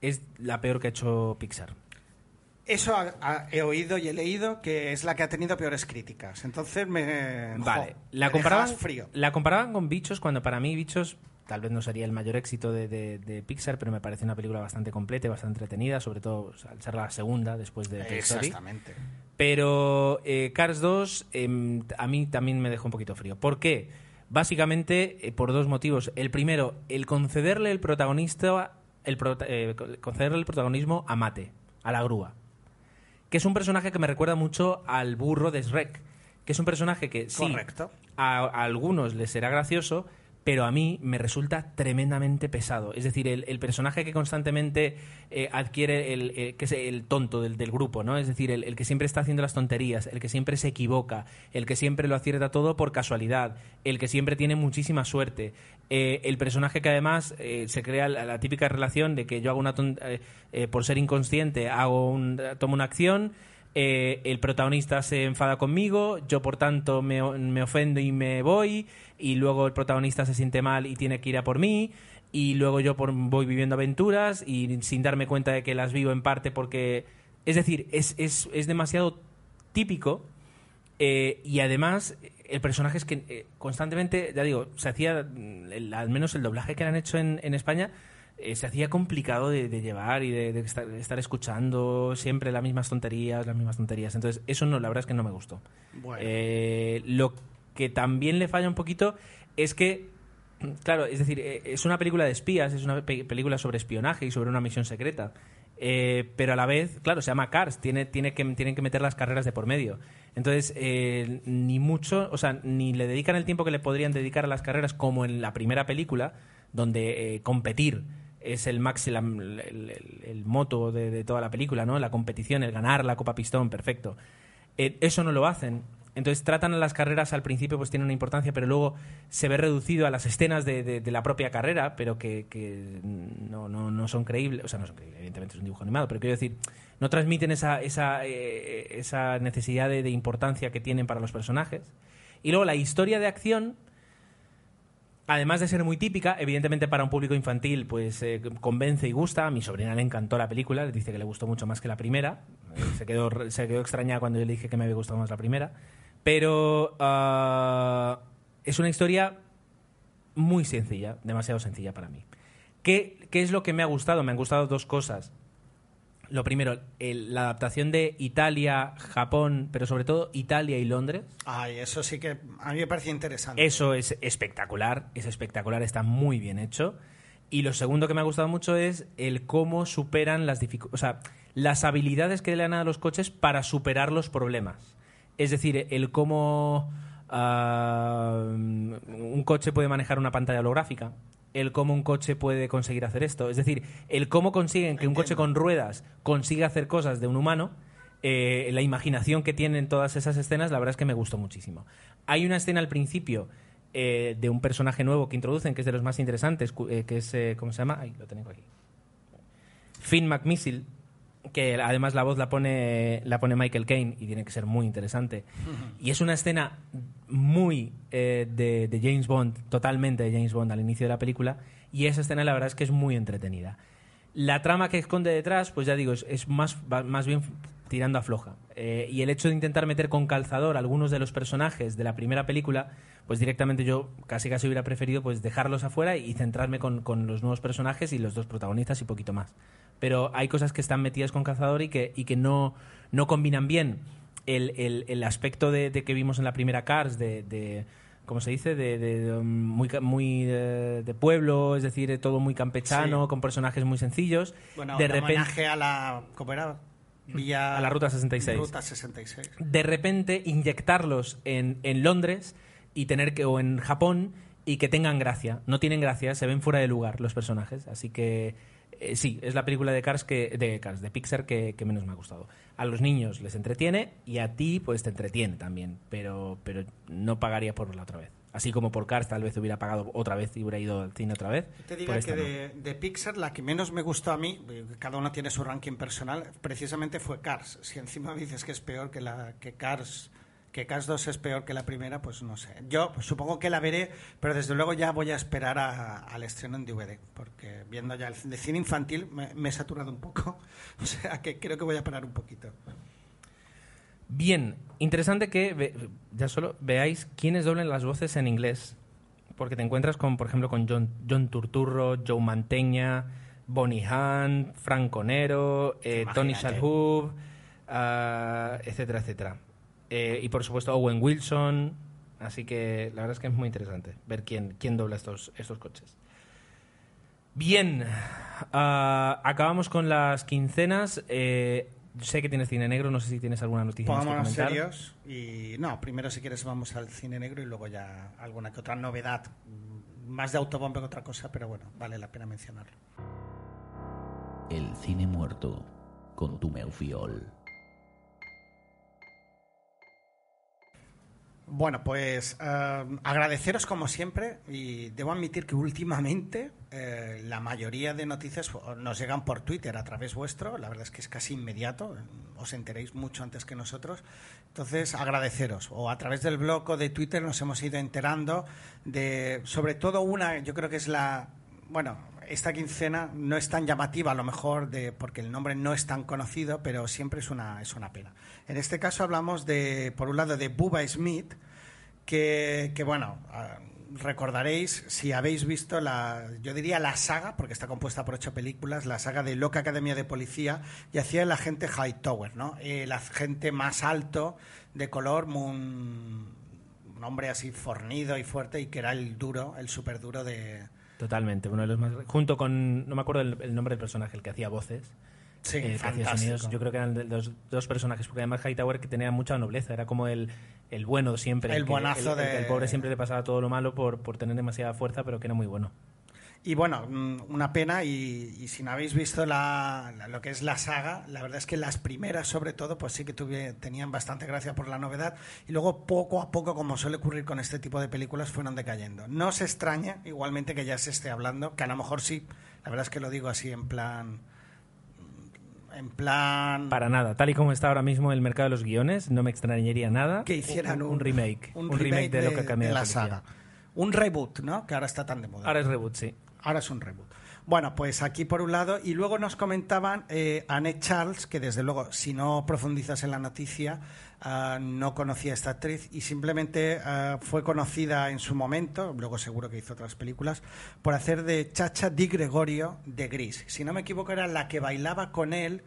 Speaker 1: es la peor que ha hecho Pixar.
Speaker 2: Eso ha- ha- he oído y he leído que es la que ha tenido peores críticas. Entonces me.
Speaker 1: Vale,
Speaker 2: jo,
Speaker 1: la
Speaker 2: me
Speaker 1: comparaban,
Speaker 2: frío.
Speaker 1: la comparaban con Bichos cuando para mí Bichos tal vez no sería el mayor éxito de, de- de Pixar, pero me parece una película bastante completa, y bastante entretenida, sobre todo al ser la segunda después de Toy Story.
Speaker 2: Exactamente.
Speaker 1: Pero eh, Cars 2 em, a mí también me dejó un poquito frío. ¿Por qué? Básicamente eh, por dos motivos. El primero, el concederle el protagonista, el eh, concederle el protagonismo a Mate, a la grúa, que es un personaje que me recuerda mucho al burro de Shrek, que es un personaje que sí,
Speaker 2: Correcto.
Speaker 1: a, a algunos les será gracioso, pero a mí me resulta tremendamente pesado. Es decir, el, el personaje que constantemente eh, adquiere el, eh, que es el tonto del, del grupo, ¿no? Es decir, el, el que siempre está haciendo las tonterías, el que siempre se equivoca, el que siempre lo acierta todo por casualidad, el que siempre tiene muchísima suerte. Eh, el personaje que además eh, se crea la, típica relación de que yo hago una eh, eh, por ser inconsciente hago un, tomo una acción el protagonista se enfada conmigo, yo por tanto me, me ofendo y me voy, y luego el protagonista se siente mal y tiene que ir a por mí, y luego yo por- voy viviendo aventuras y sin darme cuenta de que las vivo en parte porque... Es decir, es, es, es demasiado típico y además el personaje es que eh, constantemente, ya digo, se hacía, mm, el- al menos el doblaje que le han hecho en, en España, eh, se hacía complicado de, de llevar y de, de estar, de estar escuchando siempre las mismas tonterías, las mismas tonterías. Entonces, eso no, la verdad es que no me gustó.
Speaker 2: Bueno.
Speaker 1: Eh, lo que también le falla un poquito es que, claro, es decir, eh, es una película de espías, es una pe- película sobre espionaje y sobre una misión secreta. Eh, pero a la vez, claro, se llama Cars, tiene, tiene que, tienen que meter las carreras de por medio. Entonces, eh, ni mucho, o sea, ni le dedican el tiempo que le podrían dedicar a las carreras como en la primera película, donde eh, competir es el max, el, el- moto de, de toda la película, ¿no? La competición, el ganar la Copa Pistón, perfecto. Eso no lo hacen. Entonces tratan las carreras al principio, pues tienen una importancia, pero luego se ve reducido a las escenas de, de- de la propia carrera, pero que, no, no, no son creíbles. O sea, no son creíbles, evidentemente es un dibujo animado, pero quiero decir, no transmiten esa, esa, eh, esa necesidad de, importancia que tienen para los personajes. Y luego la historia de acción, además de ser muy típica, evidentemente para un público infantil, pues eh, convence y gusta. A mi sobrina le encantó la película, le dice que le gustó mucho más que la primera. Eh, se, quedó, se quedó extrañada cuando yo le dije que me había gustado más la primera. Pero ah, es una historia muy sencilla, demasiado sencilla para mí. ¿Qué, ¿Qué es lo que me ha gustado? Me han gustado dos cosas. Lo primero, el- la adaptación de Italia, Japón, pero sobre todo Italia y Londres.
Speaker 2: Ay, eso sí que a mí me parece interesante.
Speaker 1: Eso es espectacular, es espectacular, está muy bien hecho. Y lo segundo que me ha gustado mucho es el cómo superan las dificultades, o sea, las habilidades que le dan a los coches para superar los problemas. Es decir, el cómo ah, un coche puede manejar una pantalla holográfica, el cómo un coche puede conseguir hacer esto. Es decir, el cómo consiguen que un coche con ruedas consiga hacer cosas de un humano. eh, la imaginación que tienen todas esas escenas, la verdad es que me gustó muchísimo. Hay una escena al principio eh, de un personaje nuevo que introducen, que es de los más interesantes, eh, que es, ¿cómo se llama? Ahí, lo tengo aquí. Finn McMissile, que además la voz la pone, la pone Michael Caine y tiene que ser muy interesante. Y es una escena muy eh, de, de James Bond, totalmente de James Bond al inicio de la película, y esa escena la verdad es que es muy entretenida. La trama que esconde detrás, pues ya digo, es, es más, más bien tirando a floja. Eh, y el hecho de intentar meter con calzador algunos de los personajes de la primera película, pues directamente yo casi casi hubiera preferido pues dejarlos afuera y centrarme con, con los nuevos personajes y los dos protagonistas y poquito más. Pero hay cosas que están metidas con calzador y que, y que no, no combinan bien. el, el- el aspecto de, de que vimos en la primera Cars, de, de ¿cómo se dice? De, de- um, muy, muy de, de pueblo, es decir, de todo muy campechano,
Speaker 2: Sí.
Speaker 1: con personajes muy sencillos.
Speaker 2: Bueno,
Speaker 1: de repente,
Speaker 2: homenaje a la... ¿Cómo era?
Speaker 1: A la Ruta 66.
Speaker 2: Ruta 66.
Speaker 1: de repente inyectarlos en, en Londres y tener que o en Japón y que tengan gracia. No tienen gracia, se ven fuera de lugar los personajes, así que eh, sí, es la película de Cars que de Cars de Pixar que, que menos me ha gustado. A los niños les entretiene y a ti pues te entretiene también, pero pero no pagaría por la otra vez. Así como por Cars tal vez hubiera pagado otra vez y hubiera ido al cine otra vez.
Speaker 2: Te diría que
Speaker 1: no.
Speaker 2: de, de Pixar la que menos me gustó a mí, eh, cada uno tiene su ranking personal, precisamente fue Cars. Si encima dices que es peor que la que Cars, que Cars 2 es peor que la primera, pues no sé. Yo pues, supongo que la veré, pero desde luego ya voy a esperar a- al estreno en DVD, porque viendo ya el de cine infantil me, me he saturado un poco, [laughs] o sea que creo que voy a parar un poquito.
Speaker 1: Bien, interesante que ve- ya solo veáis quiénes doblen las voces en inglés. Porque te encuentras con, por ejemplo, con John, John Turturro, Joe Mantegna, Bonnie Hunt, Frank Conero, eh, Tony. Shalhoub, ah, etcétera, etcétera. Eh, y por supuesto Owen Wilson. Así que la verdad es que es muy interesante ver quién, quién dobla estos, estos coches. Bien, ah, acabamos con las quincenas. Eh, sé que tienes cine negro, no sé si tienes alguna noticia más que
Speaker 2: Pongámonos
Speaker 1: comentar.
Speaker 2: serios y no, primero si quieres vamos al cine negro y luego ya alguna que otra novedad, mm, más de autobombe que otra cosa, pero bueno, vale la pena mencionarlo.
Speaker 3: El cine muerto con tu Meufiol.
Speaker 2: Bueno, pues eh, agradeceros como siempre y debo admitir que últimamente eh, la mayoría de noticias nos llegan por Twitter a través vuestro, la verdad es que es casi inmediato, os enteréis mucho antes que nosotros, entonces agradeceros. O a través del blog o de Twitter nos hemos ido enterando de sobre todo una, yo creo que es la, bueno, esta quincena no es tan llamativa a lo mejor de porque el nombre no es tan conocido, pero siempre es una es una pena. En este caso hablamos de por un lado de Bubba Smith que, bueno, ah, recordaréis si habéis visto la, yo diría la saga, porque está compuesta por ocho películas, la saga de Loca Academia de Policía, y hacía el agente Hightower, ¿no? El agente más alto, de color, un, hombre así fornido y fuerte, y que era el duro, el súper duro de...
Speaker 1: Totalmente, uno de los más. Junto con. No me acuerdo el, el nombre del personaje, el que hacía voces.
Speaker 2: Sí,
Speaker 1: eh. Yo creo que eran los dos personajes, porque además Hightower que tenía mucha nobleza, era como el, el bueno siempre.
Speaker 2: El
Speaker 1: que-
Speaker 2: buenazo
Speaker 1: el-
Speaker 2: de-
Speaker 1: El pobre siempre le pasaba todo lo malo por, por tener demasiada fuerza, pero que era muy bueno.
Speaker 2: Y bueno, mm, una pena y, y si no habéis visto la, la- lo que es la saga, la verdad es que las primeras sobre todo pues sí que tuve- tenían bastante gracia por la novedad y luego poco a poco, como suele ocurrir con este tipo de películas, fueron decayendo. No se extraña igualmente que ya se esté hablando, que a lo mejor sí, la verdad es que lo digo así en plan... En plan...
Speaker 1: Para nada. Tal y como está ahora mismo el mercado de los guiones, no me extrañaría nada
Speaker 2: que hicieran
Speaker 1: un,
Speaker 2: un,
Speaker 1: remake.
Speaker 2: un
Speaker 1: remake,
Speaker 2: remake
Speaker 1: de, lo que
Speaker 2: de la saga. Un reboot, ¿no? Que ahora está tan de moda.
Speaker 1: Ahora es reboot, sí.
Speaker 2: Ahora es un reboot. Bueno, pues aquí por un lado, y luego nos comentaban eh, Annette Charles, que desde luego, si no profundizas en la noticia, ah, no conocía a esta actriz y simplemente ah, fue conocida en su momento, luego seguro que hizo otras películas, por hacer de Chacha Di Gregorio de Gris. Si no me equivoco, era la que bailaba con él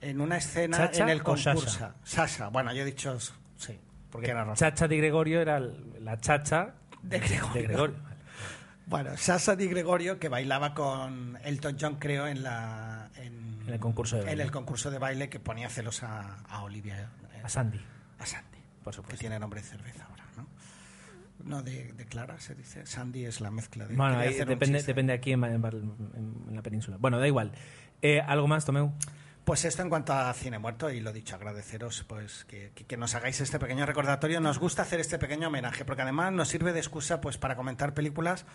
Speaker 2: en una escena
Speaker 1: ¿Chacha
Speaker 2: en el concurso.
Speaker 1: Sasha?
Speaker 2: Sasha, bueno, yo he dicho sí, porque era.
Speaker 1: Chacha Di Gregorio era la chacha
Speaker 2: De Gregorio.
Speaker 1: Gregorio.
Speaker 2: Bueno, Sasha Di Gregorio, que bailaba con Elton John, creo, en la en,
Speaker 1: En el concurso de
Speaker 2: en
Speaker 1: baile.
Speaker 2: el concurso de baile que ponía celos a, a Olivia, eh,
Speaker 1: A Sandy,
Speaker 2: a Sandy,
Speaker 1: por
Speaker 2: que
Speaker 1: supuesto.
Speaker 2: tiene nombre de cerveza ahora, ¿no? No, de, de Clara se dice. Sandy es la mezcla de.
Speaker 1: Bueno, ahí depende, depende aquí en, en- en la península. Bueno, da igual. Eh, ¿Algo más, Tomeu?
Speaker 2: Pues esto en cuanto a Cine Muerto, y lo dicho, agradeceros pues que, nos hagáis este pequeño recordatorio. Nos gusta hacer este pequeño homenaje, porque además nos sirve de excusa pues para comentar películas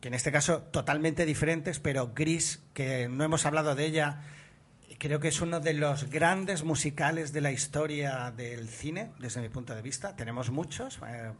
Speaker 2: que en este caso totalmente diferentes, pero Gris, que no hemos hablado de ella, creo que es uno de los grandes musicales de la historia del cine, desde mi punto de vista. Tenemos muchos. eh,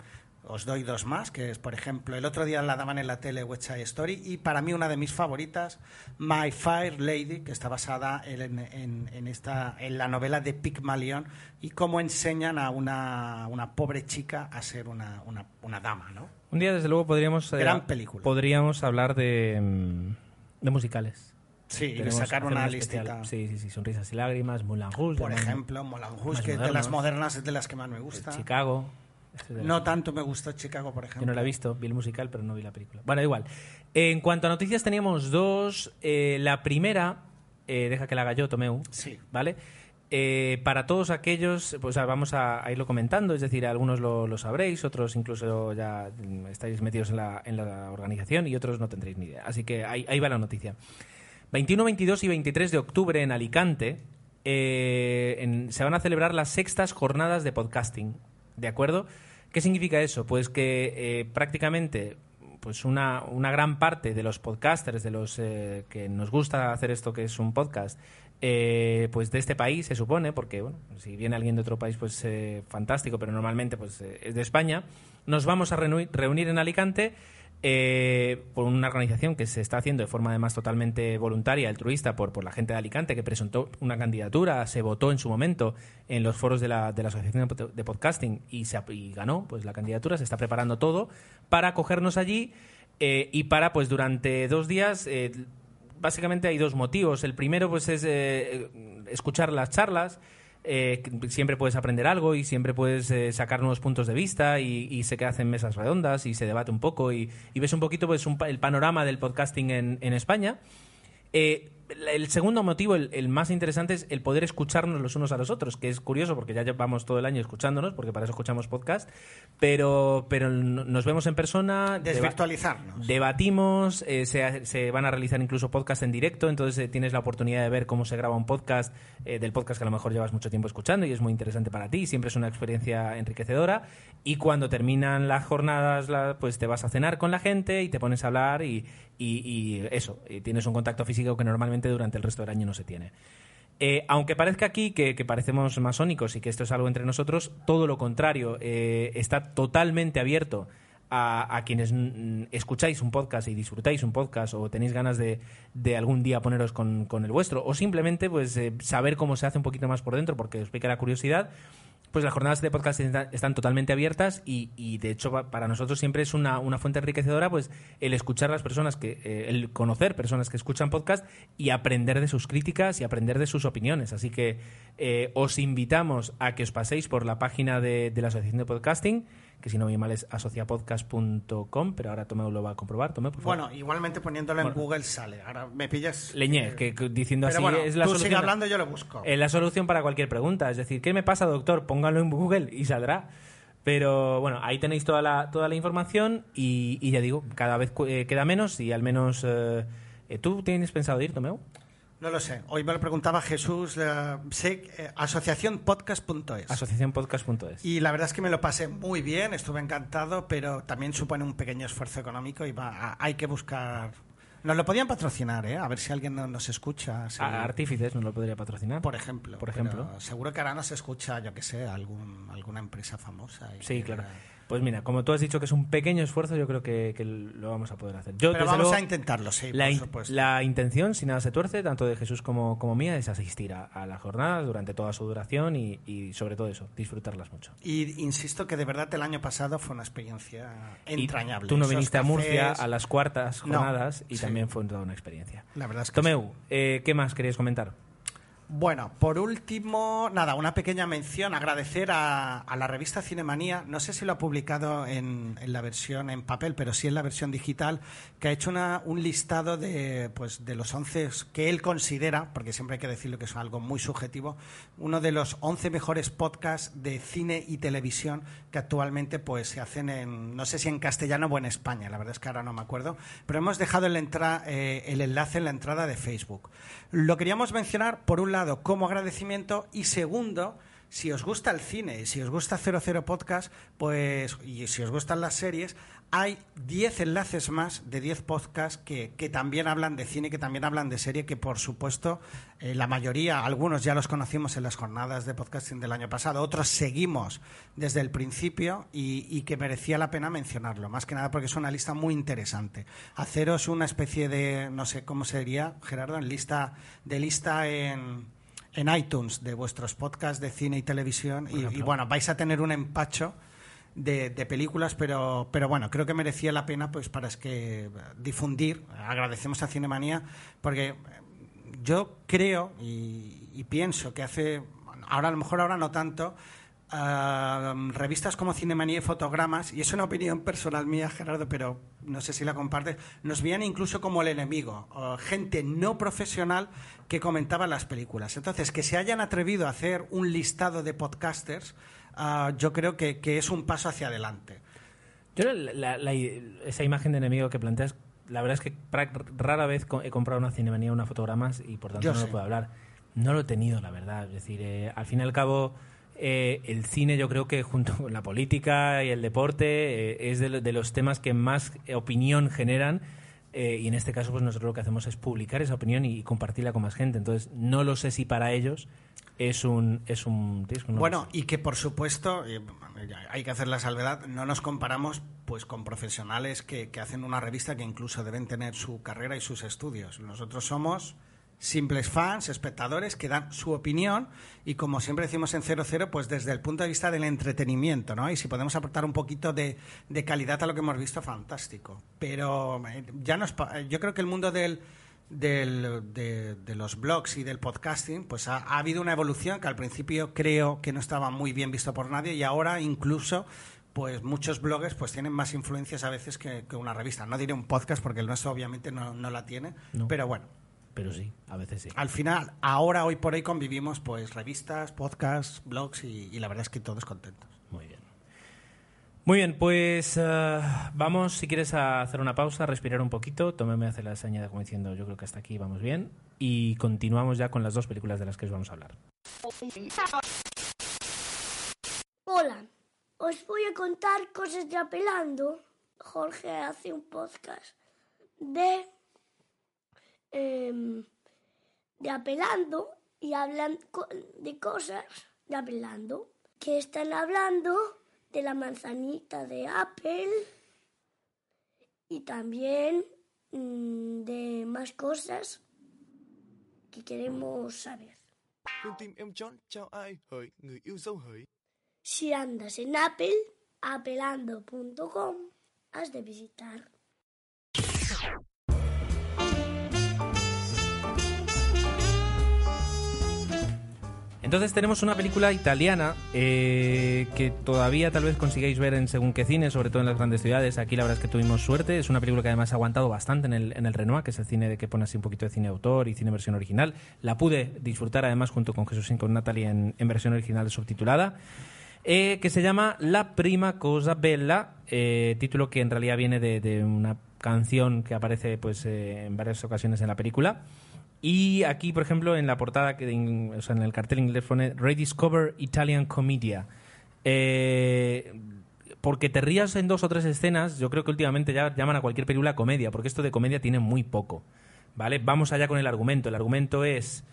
Speaker 2: os doy dos más, que es, por ejemplo, el otro día la daban en la tele West Side Story y para mí una de mis favoritas, My Fire Lady, que está basada en, en- en esta, en la novela de Pygmalion y cómo enseñan a una, una pobre chica a ser una, una, una dama, ¿no?
Speaker 1: Un día, desde luego, podríamos, eh,
Speaker 2: Gran película.
Speaker 1: podríamos hablar de, mm, de musicales.
Speaker 2: Sí, y sacar una listita.
Speaker 1: Sí, sí, sí, Sonrisas y Lágrimas, Moulin Rouge.
Speaker 2: Por ejemplo, Moulin Rouge, que de las modernas es de las que más me gusta.
Speaker 1: Chicago. Este
Speaker 2: No tanto me gustó Chicago, por
Speaker 1: Yo
Speaker 2: ejemplo.
Speaker 1: no la he visto, vi el musical, pero no vi la película. Bueno, igual. En cuanto a noticias, teníamos dos. Eh, la primera, eh, deja que la haga yo, Tomeu.
Speaker 2: Sí.
Speaker 1: ¿Vale? Eh, para todos aquellos, pues vamos a, a irlo comentando, es decir, algunos lo, lo sabréis, otros incluso ya estáis metidos en la, en la organización y otros no tendréis ni idea. Así que ahí, ahí va la noticia. 21, 22 y 23 de octubre en Alicante eh, en- se van a celebrar las sextas jornadas de podcasting. ¿De acuerdo? ¿Qué significa eso? Pues que eh, prácticamente pues una, una gran parte de los podcasters, de los eh, que nos gusta hacer esto que es un podcast, eh, pues de este país se supone, porque bueno, si viene alguien de otro país, pues eh, fantástico, pero normalmente pues eh, es de España, nos vamos a reunir, reunir en Alicante eh, por una organización que se está haciendo de forma además totalmente voluntaria, altruista, por, por la gente de Alicante, que presentó una candidatura, se votó en su momento en los foros de la, de la Asociación de Pod- de Podcasting y, se, ganó pues la candidatura, se está preparando todo para acogernos allí eh, y para pues durante dos días... eh, Básicamente hay dos motivos. El primero pues es escuchar las charlas, eh, siempre puedes aprender algo y siempre puedes eh, sacar nuevos puntos de vista y, y se hacen mesas redondas y se debate un poco y, ves un poquito pues un el panorama del podcasting en, España. Eh, el segundo motivo, el, el más interesante, es el poder escucharnos los unos a los otros, que es curioso porque ya llevamos todo el año escuchándonos, porque para eso escuchamos podcast, pero, pero nos vemos en persona,
Speaker 2: Desvirtualizarnos.
Speaker 1: Debatimos, eh, se, se van a realizar incluso podcasts en directo, entonces eh, tienes la oportunidad de ver cómo se graba un podcast eh, del podcast que a lo mejor llevas mucho tiempo escuchando y es muy interesante para ti, siempre es una experiencia enriquecedora y cuando terminan las jornadas la- pues te vas a cenar con la gente y te pones a hablar y, y- eso, tienes un contacto físico que normalmente durante el resto del año no se tiene. Eh, aunque parezca aquí que, parecemos masónicos y que esto es algo entre nosotros, todo lo contrario, eh, está totalmente abierto a, quienes escucháis un podcast y disfrutáis un podcast o tenéis ganas de, de algún día poneros con, con el vuestro o simplemente pues eh, saber cómo se hace un poquito más por dentro porque os pica la curiosidad pues las jornadas de podcast están, totalmente abiertas y, y, de hecho pa- para nosotros siempre es una, una fuente enriquecedora pues el escuchar las personas que eh, el conocer personas que escuchan podcast y aprender de sus críticas y aprender de sus opiniones. Así que eh, os invitamos a que os paséis por la página de, de la asociación de podcasting que si no me mal es asociapodcast.com pero ahora Tomeu lo va a comprobar Tomeu, por favor.
Speaker 2: Bueno, igualmente poniéndolo en. Google sale. Ahora me pillas.
Speaker 1: Leñez, que, diciendo
Speaker 2: Pero
Speaker 1: así
Speaker 2: bueno,
Speaker 1: es la
Speaker 2: tú
Speaker 1: solución
Speaker 2: sigue hablando, yo lo busco.
Speaker 1: es la solución para cualquier pregunta. Es decir, ¿qué me pasa, doctor? Póngalo en Google y saldrá. Pero bueno, ahí tenéis toda la, toda la información y, y ya digo, cada vez eh, queda menos y al menos... eh, eh, ¿Tú tienes pensado ir, Tomeu?
Speaker 2: No lo sé. Hoy me lo preguntaba Jesús. eh, sé, eh, asociacionpodcast.es.
Speaker 1: Asociacionpodcast.es.
Speaker 2: Y la verdad es que me lo pasé muy bien, estuve encantado, pero también supone un pequeño esfuerzo económico y va, a- hay que buscar. Nos lo podían patrocinar, ¿eh? A ver si alguien no- nos escucha. si-
Speaker 1: A- Artífices nos lo podría patrocinar.
Speaker 2: por ejemplo.
Speaker 1: Por ejemplo.
Speaker 2: seguro que ahora nos escucha, yo que sé, algún, alguna empresa famosa. y
Speaker 1: Sí, claro. Pues mira, como tú has dicho que es un pequeño esfuerzo, yo creo que, que lo vamos a poder hacer. Yo,
Speaker 2: Pero vamos
Speaker 1: luego,
Speaker 2: a intentarlo, sí,
Speaker 1: la,
Speaker 2: por supuesto.
Speaker 1: la intención, si nada se tuerce, tanto de Jesús como, como mía, es asistir a, a las jornadas durante toda su duración y, y sobre todo eso, disfrutarlas mucho.
Speaker 2: Y insisto que de verdad el año pasado fue una experiencia
Speaker 1: Y
Speaker 2: entrañable.
Speaker 1: Tú no
Speaker 2: Esos
Speaker 1: viniste a Murcia a las cuartas
Speaker 2: No,
Speaker 1: jornadas y
Speaker 2: sí.
Speaker 1: también fue toda una experiencia.
Speaker 2: La verdad es que
Speaker 1: Tomeu, eh, ¿qué más querías comentar?
Speaker 2: Bueno, por último, nada, una pequeña mención, agradecer a, la revista Cinemanía, no sé si lo ha publicado en, la versión en papel, pero sí en la versión digital, que ha hecho una- un listado de, pues, de los 11 que él considera, porque siempre hay que decirlo que es algo muy subjetivo, uno de los 11 mejores podcasts de cine y televisión que actualmente pues, se hacen en, no sé si en castellano o en España, la verdad es que ahora no me acuerdo, pero hemos dejado entra- eh, el enlace en la entrada de Facebook. Lo queríamos mencionar, por un lado, como agradecimiento y segundo, si os gusta el cine y si os gusta 00 Podcast, pues, y si os gustan las series, hay 10 enlaces más de 10 podcasts que, que también hablan de cine, que también hablan de serie, que por supuesto eh, la mayoría, algunos ya los conocimos en las jornadas de podcasting del año pasado, otros seguimos desde el principio y, que merecía la pena mencionarlo, más que nada porque es una lista muy interesante. Haceros una especie de, no sé cómo sería, Gerardo, en lista, de lista en en iTunes de vuestros podcasts de cine y televisión y, y, bueno, vais a tener un empacho de, de películas, pero, pero bueno, creo que merecía la pena pues para es que difundir. Agradecemos a Cinemanía porque yo creo y, y pienso que hace, ahora a lo mejor ahora no tanto, ah, revistas como Cinemanía y Fotogramas, y es una opinión personal mía, Gerardo, pero no sé si la compartes, nos veían incluso como el enemigo, gente no profesional que comentaba las películas. Entonces, que se hayan atrevido a hacer un listado de podcasters, ah, yo creo que, que es un paso hacia adelante.
Speaker 1: Yo la- esa imagen de enemigo que planteas, la verdad es que rara vez he comprado una cinemanía o una fotogramas y por tanto
Speaker 2: Yo
Speaker 1: no lo puedo hablar. No lo he tenido, la verdad. Es decir, eh, al fin y al cabo, eh, el cine yo creo que junto con la política y el deporte eh, es de, lo- de los temas que más eh, opinión generan. eh, y en este caso, pues nosotros lo que hacemos es publicar esa opinión y, compartirla con más gente. Entonces, no lo sé si para ellos es un... Es un un-
Speaker 2: Bueno, y que por supuesto, eh, hay que hacer la salvedad, no nos comparamos pues con profesionales que, que hacen una revista que incluso deben tener su carrera y sus estudios. Nosotros somos simples fans, espectadores que dan su opinión y como siempre decimos en 00, pues desde el punto de vista del entretenimiento, ¿no? Y si podemos aportar un poquito de, de calidad a lo que hemos visto, fantástico. Pero eh, ya nos, yo creo que el mundo del, del- de, de los blogs y del podcasting, pues ha, ha habido una evolución que al principio creo que no estaba muy bien visto por nadie y ahora incluso pues muchos bloggers pues tienen más influencias a veces que, que una revista. No diré un podcast porque el nuestro obviamente no, no la tiene,
Speaker 1: No.
Speaker 2: pero bueno,
Speaker 1: Pero sí, a veces sí.
Speaker 2: al final, ahora, hoy por hoy convivimos pues revistas, podcasts, blogs y, y la verdad es que todos contentos.
Speaker 1: Muy bien. Muy bien, pues eh, vamos, si quieres, a hacer una pausa, respirar un poquito. Tomé me hace la seña de como diciendo, yo creo que hasta aquí vamos bien. Y continuamos ya con las dos películas de las que os vamos a hablar.
Speaker 4: Hola, os voy a contar cosas de Apelando. Jorge hace un podcast de, em, de Apelando y hablan de cosas de Apelando. Que están hablando de la manzanita de Apple y también mm, de más cosas que queremos saber.
Speaker 5: Em
Speaker 4: Si andas en Apple, apelando.com, has de visitar.
Speaker 1: Entonces tenemos una película italiana eh, que todavía tal vez consigáis ver en según qué cine, sobre todo en las grandes ciudades. Aquí la verdad es que tuvimos suerte. Es una película que además ha aguantado bastante en el, en el Renoir, que es el cine de que pone así un poquito de cine autor y cine versión original. La pude disfrutar además junto con Jesús y con Natalie en, versión original subtitulada. eh, que se llama La prima cosa bella, eh, título que en realidad viene de, de una canción que aparece pues en varias ocasiones en la película. Y aquí, por ejemplo, en la portada, que en, o sea, en el cartel inglés pone Rediscover Italian Comedia. Eh, porque te rías en dos o tres escenas, yo creo que últimamente ya llaman a cualquier película comedia, porque esto de comedia tiene muy poco. ¿Vale? Vamos allá con el argumento. El argumento es.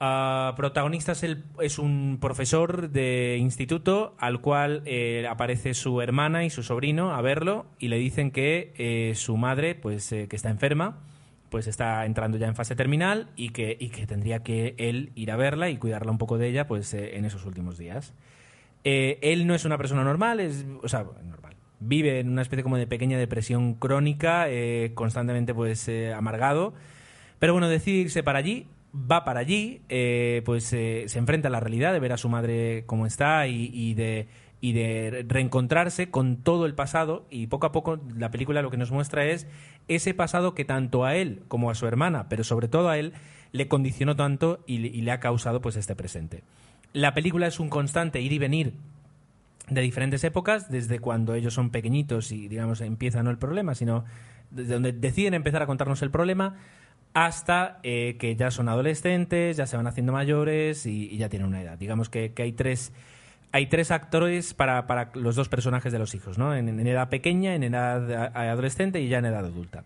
Speaker 1: ah, protagonista es un profesor de instituto al cual eh, aparece su hermana y su sobrino a verlo y le dicen que eh, su madre, pues eh, que está enferma, pues está entrando ya en fase terminal y que, y que tendría que él ir a verla y cuidarla un poco de ella pues eh, en esos últimos días. Eh, él no es una persona normal, es, o sea, normal. Vive en una especie como de pequeña depresión crónica, eh, constantemente pues eh, amargado. Pero bueno, decide irse para allí, va para allí, pues se enfrenta a la realidad de ver a su madre como está y de, y de reencontrarse con todo el pasado. Y poco a poco la película lo que nos muestra es ese pasado que tanto a él como a su hermana, pero sobre todo a él, le condicionó tanto y, le- ha causado pues este presente. La película es un constante ir y venir de diferentes épocas, desde cuando ellos son pequeñitos y, digamos, empieza no el problema, sino desde donde deciden empezar a contarnos el problema, hasta eh, que ya son adolescentes, ya se van haciendo mayores y, ya tienen una edad. Digamos que hay tres hay tres actores para, para los dos personajes de los hijos, ¿no? En, edad pequeña, en edad adolescente y ya en edad adulta.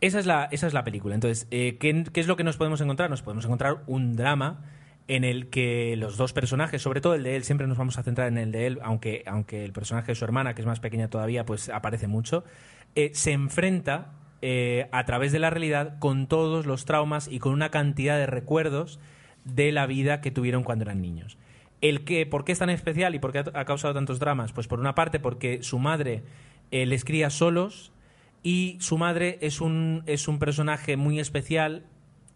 Speaker 1: Esa es la, esa es la película. Entonces, eh, ¿qué, qué es lo que nos podemos encontrar? Nos podemos encontrar un drama en el que los dos personajes, sobre todo el de él, siempre nos vamos a centrar en el de él, aunque, aunque el personaje de su hermana, que es más pequeña todavía, pues aparece mucho, eh, se enfrenta eh, a través de la realidad con todos los traumas y con una cantidad de recuerdos de la vida que tuvieron cuando eran niños. El que, ¿Por qué es tan especial y por qué ha, causado tantos dramas? Pues por una parte porque su madre eh, les cría solos y su madre es un, es un personaje muy especial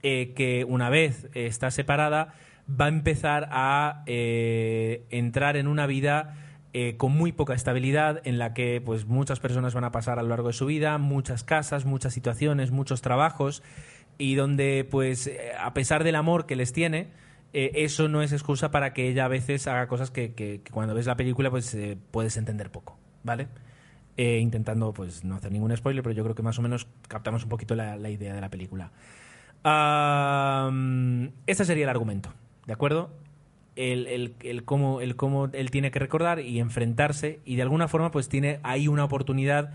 Speaker 1: eh, que una vez está separada va a empezar a eh, entrar en una vida eh, con muy poca estabilidad, en la que pues muchas personas van a pasar a lo largo de su vida, muchas casas, muchas situaciones, muchos trabajos, y donde pues eh, a pesar del amor que les tiene, eh, eso no es excusa para que ella a veces haga cosas que, cuando ves la película pues eh, puedes entender poco, ¿vale? Eh, intentando pues no hacer ningún spoiler, pero yo creo que más o menos captamos un poquito la, idea de la película. Am, este sería el argumento, ¿de acuerdo? El, el, cómo, el cómo él tiene que recordar y enfrentarse y de alguna forma pues tiene ahí una oportunidad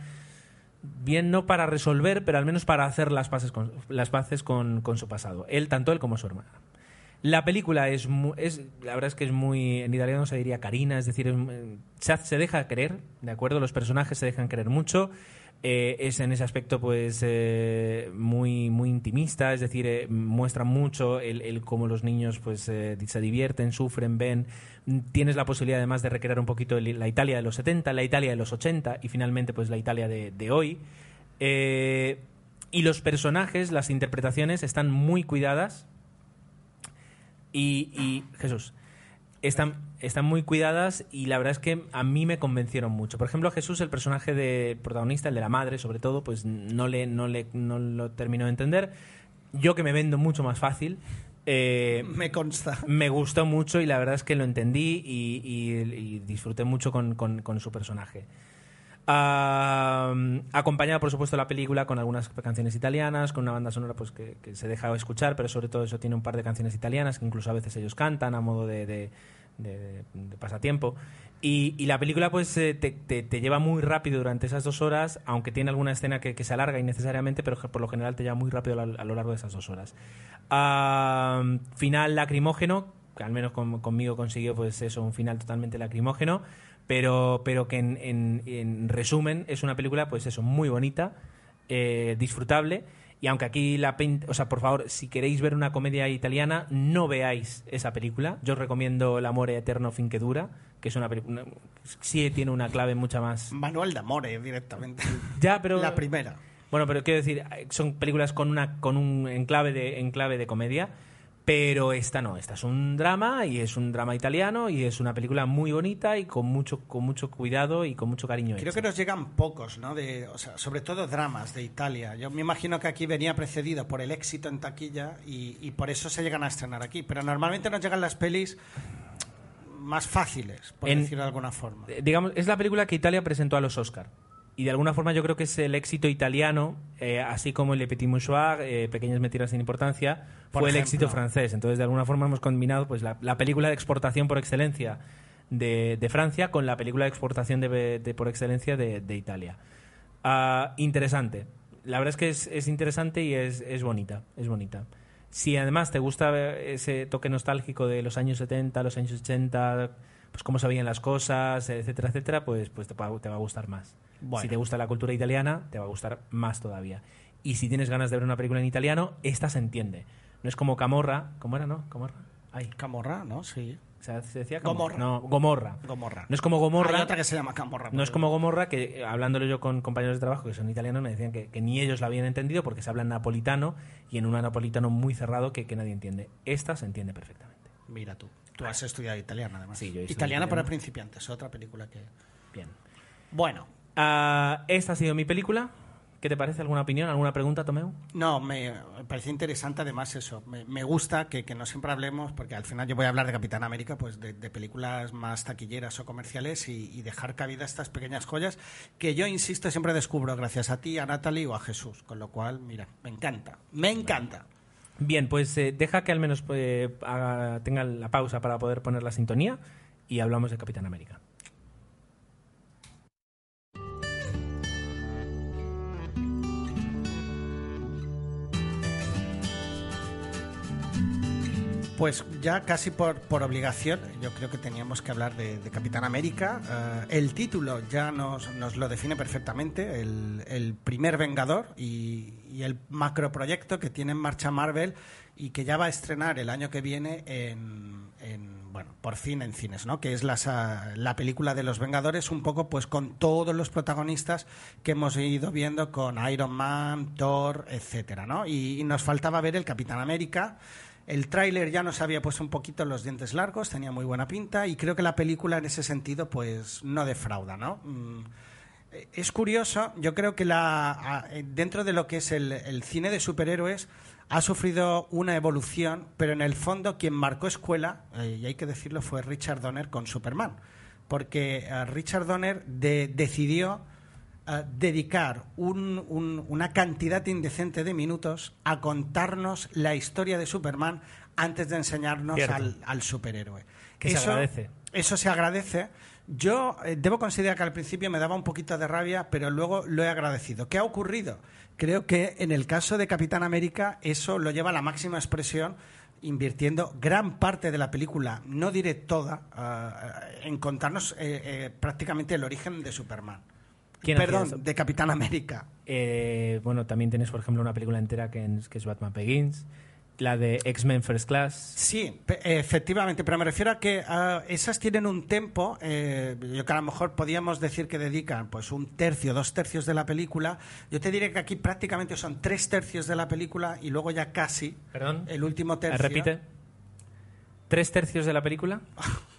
Speaker 1: bien no para resolver, pero al menos para hacer las paces con, las paces con su pasado. Él, tanto él como su hermana. La película es, es la verdad es que es muy, en italiano se diría carina, es decir, es se, deja creer, ¿de acuerdo? Los personajes se dejan creer mucho. eh, es en ese aspecto pues eh, muy muy intimista es decir eh, muestra mucho el, cómo los niños pues eh, se divierten sufren ven tienes la posibilidad además de recrear un poquito la Italia de los 70 la Italia de los 80 y finalmente pues la Italia de, hoy y los personajes las interpretaciones están muy cuidadas y, y, Jesús están, están muy cuidadas y la verdad es que a mí me convencieron mucho. Por ejemplo, Jesús, el personaje de protagonista, el de la madre, sobre todo, pues no le, no le, no lo termino de entender. Yo que me vendo mucho más fácil. eh,
Speaker 2: Me consta.
Speaker 1: me gustó mucho y la verdad es que lo entendí y, y- y disfruté mucho con, con- con su personaje. Ah, acompañada, por supuesto, la película con algunas canciones italianas, con una banda sonora pues, que, que se deja escuchar, pero sobre todo eso tiene un par de canciones italianas que incluso a veces ellos cantan a modo de, pasatiempo. Y, la película pues eh, te, lleva muy rápido durante esas dos horas, aunque tiene alguna escena que, se alarga innecesariamente, pero por lo general te lleva muy rápido a, lo- largo de esas dos horas. Final lacrimógeno, que al menos con- conmigo consiguió pues eso, un final totalmente lacrimógeno, pero, pero que en, en- en resumen es una película pues eso, muy bonita, eh, disfrutable. Y aunque aquí la o sea, por favor, si queréis ver una comedia italiana, no veáis esa película. Yo os recomiendo El amor eterno fin que dura, que es una película sí tiene una clave mucha más.
Speaker 2: Manuel de Amore, directamente. [laughs]
Speaker 1: Ya, pero
Speaker 2: La primera.
Speaker 1: bueno, pero quiero decir, son películas con una con un enclave de enclave de comedia, pero esta no, esta es un drama y es un drama italiano y es una película muy bonita y con mucho con mucho cuidado y con mucho cariño.
Speaker 2: Creo que nos llegan pocos, ¿no? De, o sea, sobre todo dramas de Italia. Yo me imagino que aquí venía precedido por el éxito en taquilla y, y por eso se llegan a estrenar aquí. Pero normalmente nos llegan las pelis más fáciles, por
Speaker 1: En-
Speaker 2: decirlo de alguna forma.
Speaker 1: Eh, digamos, es la película que Italia presentó a los Oscar. Y de alguna forma yo creo que es el éxito italiano, eh, así como el Le Petit Mouchoir, eh, Pequeñas Mentiras sin Importancia,
Speaker 2: Por
Speaker 1: fue el éxito francés. Entonces, de alguna forma hemos combinado pues, la, la película de exportación por excelencia de, de Francia con la película de exportación de, de- por excelencia de, de Italia. Ah, interesante. La verdad es que es, es interesante y es, es bonita. Es bonita. Si además te gusta ese toque nostálgico de los años 70, los años 80, pues cómo se veían las cosas, etcétera, etcétera, pues, pues te, te va a gustar más.
Speaker 2: Bueno.
Speaker 1: Si te gusta la cultura italiana, te va a gustar más todavía. Y si tienes ganas de ver una película en italiano, esta se entiende. No es como Camorra. ¿Cómo era, no? Camorra. Ay.
Speaker 2: Camorra, ¿no? Sí.
Speaker 1: O sea, ¿se decía
Speaker 2: Gomorra.
Speaker 1: No, Gomorra.
Speaker 2: Gomorra.
Speaker 1: No es como Gomorra.
Speaker 2: Hay otra que se llama Camorra.
Speaker 1: No es como Gomorra, que eh, hablándolo yo con compañeros de trabajo que son italianos, me decían que, que ni ellos la habían entendido porque se habla en napolitano y en un napolitano muy cerrado que, que nadie entiende. Esta se entiende perfectamente.
Speaker 2: Mira tú. Tú has estudiado italiano, además.
Speaker 1: Sí, yo he estudiado
Speaker 2: Italiana para principiantes, otra película que...
Speaker 1: Bien.
Speaker 2: Bueno,
Speaker 1: Ah, esta ha sido mi película. ¿Qué te parece? ¿Alguna opinión? ¿Alguna pregunta, Tomeu?
Speaker 2: No, me parece interesante además eso. Me, me gusta que, que no siempre hablemos, porque al final yo voy a hablar de Capitán América, pues de, de películas más taquilleras o comerciales y, y dejar cabida a estas pequeñas joyas que yo, insisto, siempre descubro gracias a ti, a Natalie o a Jesús. Con lo cual, mira, me encanta, me encanta.
Speaker 1: Bien, pues eh, deja que al menos eh, haga- tenga la pausa para poder poner la sintonía y hablamos de Capitán América.
Speaker 2: Pues ya casi por, por obligación, yo creo que teníamos que hablar de, Capitán América. Eh, el título ya nos, nos lo define perfectamente, el, primer Vengador y, y el macroproyecto que tiene en marcha Marvel y que ya va a estrenar el año que viene en, en, bueno, por fin en cines, ¿no? Que es ah, la película de los Vengadores, un poco pues con todos los protagonistas que hemos ido viendo con Iron Man, Thor, etcétera, ¿no? Y, y nos faltaba ver el Capitán América. El tráiler ya nos había puesto un poquito los dientes largos, tenía muy buena pinta y creo que la película en ese sentido pues no defrauda, ¿no? Mm, es curioso, yo creo que la, dentro de lo que es el, el cine de superhéroes ha sufrido una evolución, pero en el fondo quien marcó escuela, eh, y hay que decirlo, fue Richard Donner con Superman. Porque eh, Richard Donner de- decidió dedicar un- un- una cantidad indecente de minutos a contarnos la historia de Superman antes de enseñarnos al, al superhéroe.
Speaker 1: Que se agradece.
Speaker 2: Eso se agradece. Yo eh, debo considerar que al principio me daba un poquito de rabia, pero luego lo he agradecido. ¿Qué ha ocurrido? Creo que en el caso de Capitán América eso lo lleva a la máxima expresión invirtiendo gran parte de la película, no diré toda, ah, en contarnos eh, eh, prácticamente el origen de Superman.
Speaker 1: ¿Quién hacía
Speaker 2: Perdón,
Speaker 1: eso?
Speaker 2: de Capitán América.
Speaker 1: Eh, bueno, también tienes, por ejemplo, una película entera que es, que es Batman Begins, la de X-Men First Class.
Speaker 2: Sí, pe- efectivamente, pero me refiero a que ah, esas tienen un tempo, eh, yo que a lo mejor podíamos decir que dedican pues un tercio, dos tercios de la película, yo te diré que aquí prácticamente son tres tercios de la película y luego ya casi
Speaker 1: Perdón.
Speaker 2: el último
Speaker 1: Eh,
Speaker 2: tercio.
Speaker 1: Repite. ¿Tres tercios de la película? [laughs]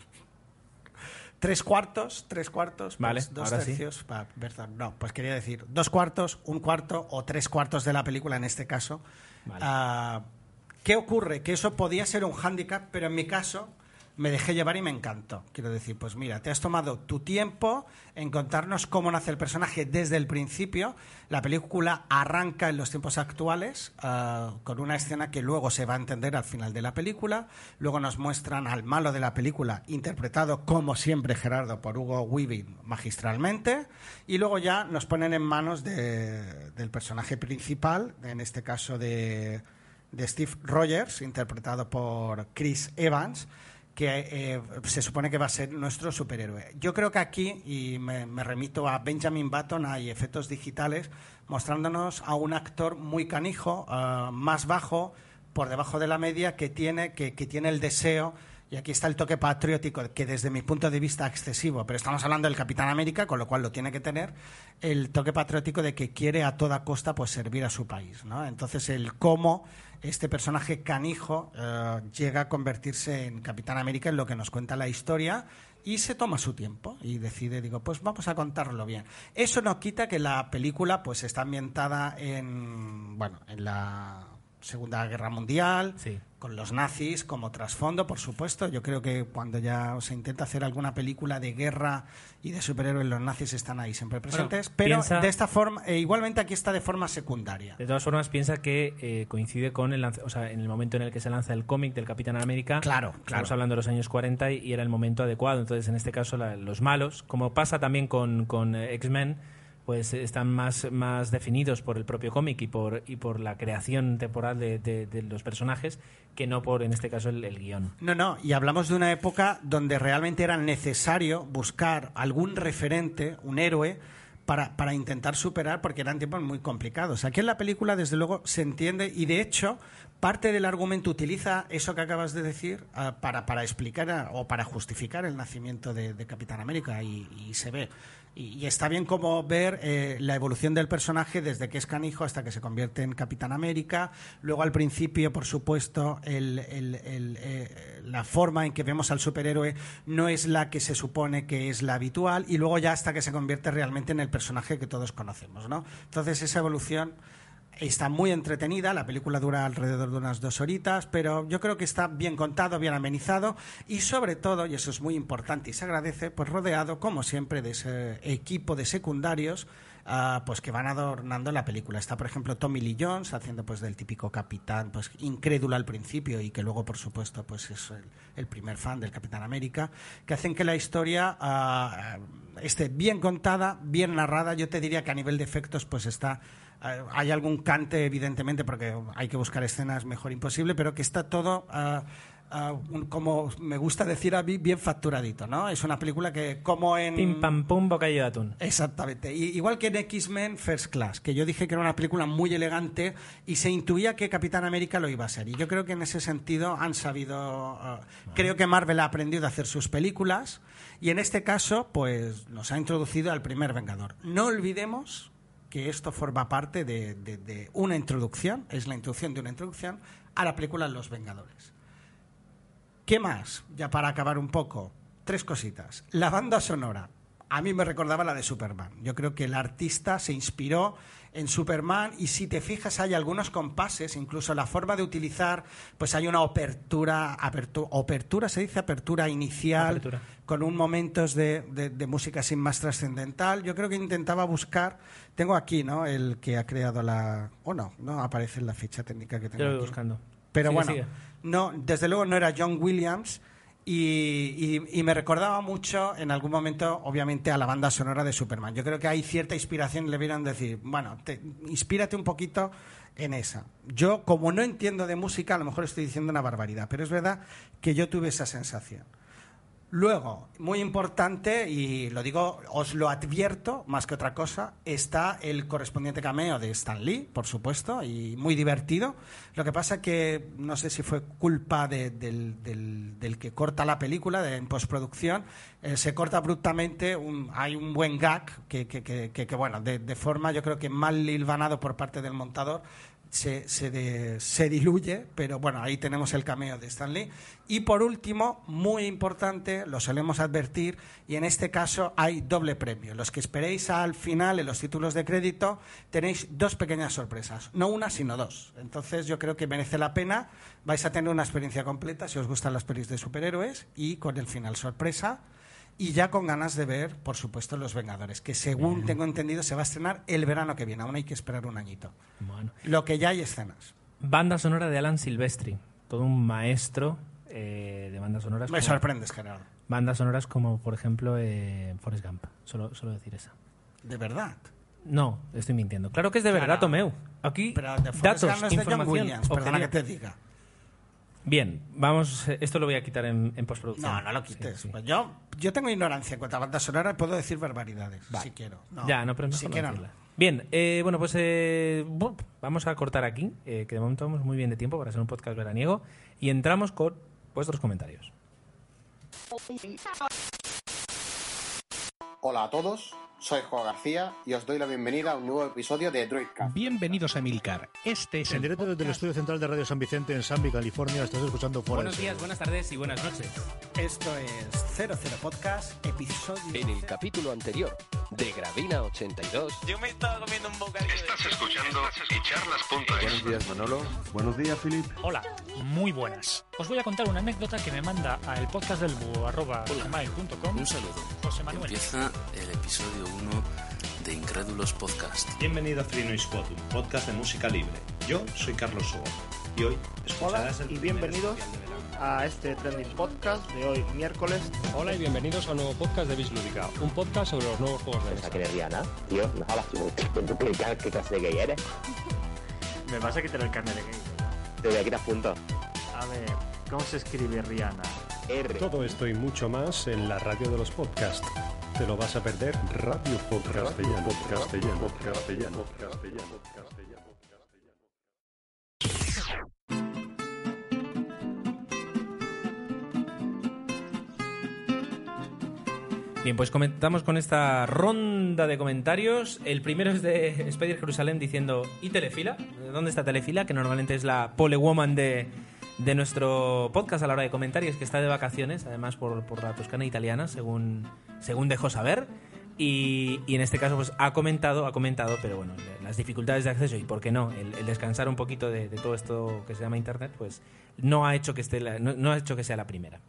Speaker 2: Tres cuartos, tres cuartos, pues,
Speaker 1: Vale,
Speaker 2: dos
Speaker 1: sí.
Speaker 2: tercios. pa- perdón, no, pues quería decir dos cuartos, un cuarto o tres cuartos de la película en este caso.
Speaker 1: Vale.
Speaker 2: Ah, ¿Qué ocurre? Que eso podía ser un hándicap, pero en mi caso me dejé llevar y me encantó. Quiero decir, pues mira, te has tomado tu tiempo en contarnos cómo nace el personaje desde el principio. La película arranca en los tiempos actuales ah, con una escena que luego se va a entender al final de la película. Luego nos muestran al malo de la película, interpretado como siempre Gerardo por Hugo Weaving magistralmente. Y luego ya nos ponen en manos de- del personaje principal, en este caso de Steve Rogers, interpretado por Chris Evans, que eh, se supone que va a ser nuestro superhéroe. Yo creo que aquí, y me, remito a Benjamin Button, hay efectos digitales mostrándonos a un actor muy canijo, ah, más bajo, por debajo de la media, que tiene, que, que tiene el deseo y aquí está el toque patriótico, que desde mi punto de vista excesivo, pero estamos hablando del Capitán América, con lo cual lo tiene que tener, el toque patriótico de que quiere a toda costa pues servir a su país. ¿no? Entonces, el cómo este personaje canijo eh, llega a convertirse en Capitán América en lo que nos cuenta la historia y se toma su tiempo y decide, digo, pues vamos a contarlo bien. Eso no quita que la película pues está ambientada en, bueno, en la Segunda Guerra Mundial,
Speaker 1: Sí.
Speaker 2: con los nazis como trasfondo, por supuesto. Yo creo que cuando ya se intenta hacer alguna película de guerra y de superhéroes, los nazis están ahí siempre presentes. pero
Speaker 1: piensa-
Speaker 2: de esta forma, eh, igualmente aquí está de forma secundaria.
Speaker 1: De todas formas, piensa que eh, coincide con el, o sea, en el momento en el que se lanza el cómic del Capitán América.
Speaker 2: Claro, claro.
Speaker 1: Estamos hablando de los años 40 y, y era el momento adecuado. Entonces, en este caso, la- los malos, como pasa también con, con eh, X-Men, pues están más, más definidos por el propio cómic y por, y por la creación temporal de, de- de los personajes que no por, en este caso, el, el guion.
Speaker 2: No, no, y hablamos de una época donde realmente era necesario buscar algún referente, un héroe, para, para intentar superar, porque eran tiempos muy complicados. Aquí en la película, desde luego, se entiende, y de hecho, parte del argumento utiliza eso que acabas de decir ah, para, para explicar o para justificar el nacimiento de, de Capitán América, y, se ve. Y, está bien como ver eh, la evolución del personaje desde que es canijo hasta que se convierte en Capitán América. Luego, al principio, por supuesto, eh, la forma en que vemos al superhéroe no es la que se supone que es la habitual. Y luego ya hasta que se convierte realmente en el personaje que todos conocemos. ¿no? Entonces, esa evolución está muy entretenida, la película dura alrededor de unas dos horitas, pero yo creo que está bien contado, bien amenizado y sobre todo, y eso es muy importante y se agradece, pues rodeado, como siempre, de ese equipo de secundarios ah, pues que van adornando la película. Está, por ejemplo, Tommy Lee Jones haciendo pues del típico capitán, pues incrédulo al principio y que luego, por supuesto, pues es el, primer fan del Capitán América, que hacen que la historia ah, esté bien contada, bien narrada. Yo te diría que a nivel de efectos, pues está hay algún cante, evidentemente, porque hay que buscar escenas mejor imposible, pero que está todo ah, ah, un- como me gusta decir a mí, bien facturadito, ¿no? Es una película que, como en...
Speaker 1: Pim pam pum, bocadillo de atún.
Speaker 2: Exactamente. Y- igual que en X-Men First Class, que yo dije que era una película muy elegante y se intuía que Capitán América lo iba a ser. Y yo creo que en ese sentido han sabido. eh, creo que Marvel ha aprendido a hacer sus películas y en este caso, pues nos ha introducido al primer Vengador. No olvidemos que esto forma parte de, de- una introducción, es la introducción de una introducción a la película Los Vengadores. ¿Qué más? Ya para acabar un poco, tres cositas. La banda sonora. A mí me recordaba la de Superman. Yo creo que el artista se inspiró en Superman y si te fijas hay algunos compases, incluso la forma de utilizar, pues hay una apertura, apertu- apertura se dice apertura inicial,
Speaker 1: Apertura.
Speaker 2: con un momentos de, de- de música sin más trascendental. Yo creo que intentaba buscar, tengo aquí, ¿no? El que ha creado la, o no, no aparece en la ficha técnica que tengo
Speaker 1: Yo lo voy
Speaker 2: aquí.
Speaker 1: buscando.
Speaker 2: Pero
Speaker 1: Sigue,
Speaker 2: bueno,
Speaker 1: sigue.
Speaker 2: no, desde luego no era John Williams y, me recordaba mucho en algún momento, obviamente, a la banda sonora de Superman. Yo creo que hay cierta inspiración, le vieron decir, bueno, te, inspírate un poquito en esa. Yo, como no entiendo de música, a lo mejor estoy diciendo una barbaridad, pero es verdad que yo tuve esa sensación. Luego, muy importante, y lo digo, os lo advierto más que otra cosa, está el correspondiente cameo de Stan Lee, por supuesto, y muy divertido. Lo que pasa que no sé si fue culpa de- del, que corta la película de, en postproducción, eh, se corta abruptamente, hay un buen gag que, que- que- que- bueno, de forma yo creo que mal hilvanado por parte del montador, se, se, se diluye, pero bueno, ahí tenemos el cameo de Stan Lee. Y por último, muy importante, lo solemos advertir, y en este caso hay doble premio. Los que esperéis al final, en los títulos de crédito, tenéis dos pequeñas sorpresas. No una, sino dos. Entonces yo creo que merece la pena. Vais a tener una experiencia completa si os gustan las pelis de superhéroes y con el final sorpresa. Y ya con ganas de ver, por supuesto, Los Vengadores, que según tengo entendido se va a estrenar el verano que viene. Aún hay que esperar un añito.
Speaker 1: Bueno.
Speaker 2: Lo que ya hay escenas.
Speaker 1: Banda sonora de Alan Silvestri. Todo un maestro eh, de bandas sonoras.
Speaker 2: Me
Speaker 1: como-
Speaker 2: sorprendes, Gerardo.
Speaker 1: Bandas sonoras como, por ejemplo, eh, Forrest Gump. Solo, solo decir esa.
Speaker 2: De verdad.
Speaker 1: No, estoy mintiendo. Claro que es de verdad,
Speaker 2: Claro.
Speaker 1: Tomeu. Aquí,
Speaker 2: Pero de
Speaker 1: datos,
Speaker 2: Gump no es de John
Speaker 1: información.
Speaker 2: Williams, perdona que te diga.
Speaker 1: Bien, vamos. Esto lo voy a quitar en, en postproducción.
Speaker 2: No, no lo quites.
Speaker 1: Sí, sí.
Speaker 2: Pues yo, yo tengo ignorancia en cuanto a banda sonora y puedo decir barbaridades,
Speaker 1: Vale.
Speaker 2: si quiero.
Speaker 1: ya, no, pero mejor
Speaker 2: si
Speaker 1: no
Speaker 2: quiero.
Speaker 1: Bien, eh, bueno, pues eh, vamos a cortar aquí, eh, que de momento vamos muy bien de tiempo para ser un podcast veraniego, y entramos con vuestros comentarios.
Speaker 6: Hola a todos, soy Juan García y os doy la bienvenida a un nuevo episodio de Droidcast.
Speaker 7: Bienvenidos a Milcar. Este es
Speaker 8: En
Speaker 7: el
Speaker 8: directo desde el estudio central de Radio San Vicente en Sanby, California, estás escuchando Fuera
Speaker 1: Buenos días, buenas tardes y buenas noches.
Speaker 2: Esto es 00 Podcast, episodio.
Speaker 9: En el capítulo anterior de Gravina 82,
Speaker 5: Yo me estaba comiendo un bocadillo. Estás escuchando
Speaker 10: Buenos días, Manolo. Buenos días, Philip.
Speaker 11: Hola, muy buenas. Os voy a contar una anécdota que me manda a el podcast del búho arroba gmail.com
Speaker 12: Un saludo.
Speaker 11: José Manuel.
Speaker 12: Empieza el episodio 1 de Incrédulos Podcast.
Speaker 13: Bienvenido a Free Noise Pod, un podcast de música libre. Yo soy Carlos Sobo y hoy escucharás el
Speaker 14: y bienvenidos a este trending podcast de hoy, miércoles.
Speaker 15: Hola y bienvenidos a un nuevo podcast de Bislúdica, un podcast sobre los nuevos juegos de mesa.
Speaker 16: que eres Rihanna, tío, no hablas tú, ¿tú qué, qué, qué clase de gay eres? [laughs]
Speaker 14: Me vas a quitar el carnet de gay.
Speaker 16: Te voy a quitar puntos.
Speaker 14: A ver, ¿cómo se escribe Rihanna?
Speaker 16: R.
Speaker 17: Todo esto y mucho más en la radio de los podcasts. Te lo vas a perder. Radio Podcast Castellano, Castellano, Castellano, Castellano, Castellano.
Speaker 1: Bien, pues comentamos con esta ronda de comentarios. El primero es de Spider Jerusalén diciendo, ¿y Telefila? ¿Dónde está Telefila? Que normalmente es la pole woman de, de nuestro podcast a la hora de comentar y es que está de vacaciones, además por, por la Toscana italiana, según, según dejó saber. Y, y en este caso pues ha comentado, ha comentado, pero bueno, las dificultades de acceso y por qué no, el, descansar un poquito de, todo esto que se llama Internet, pues no ha hecho que, esté la- no- ha hecho que sea la primera.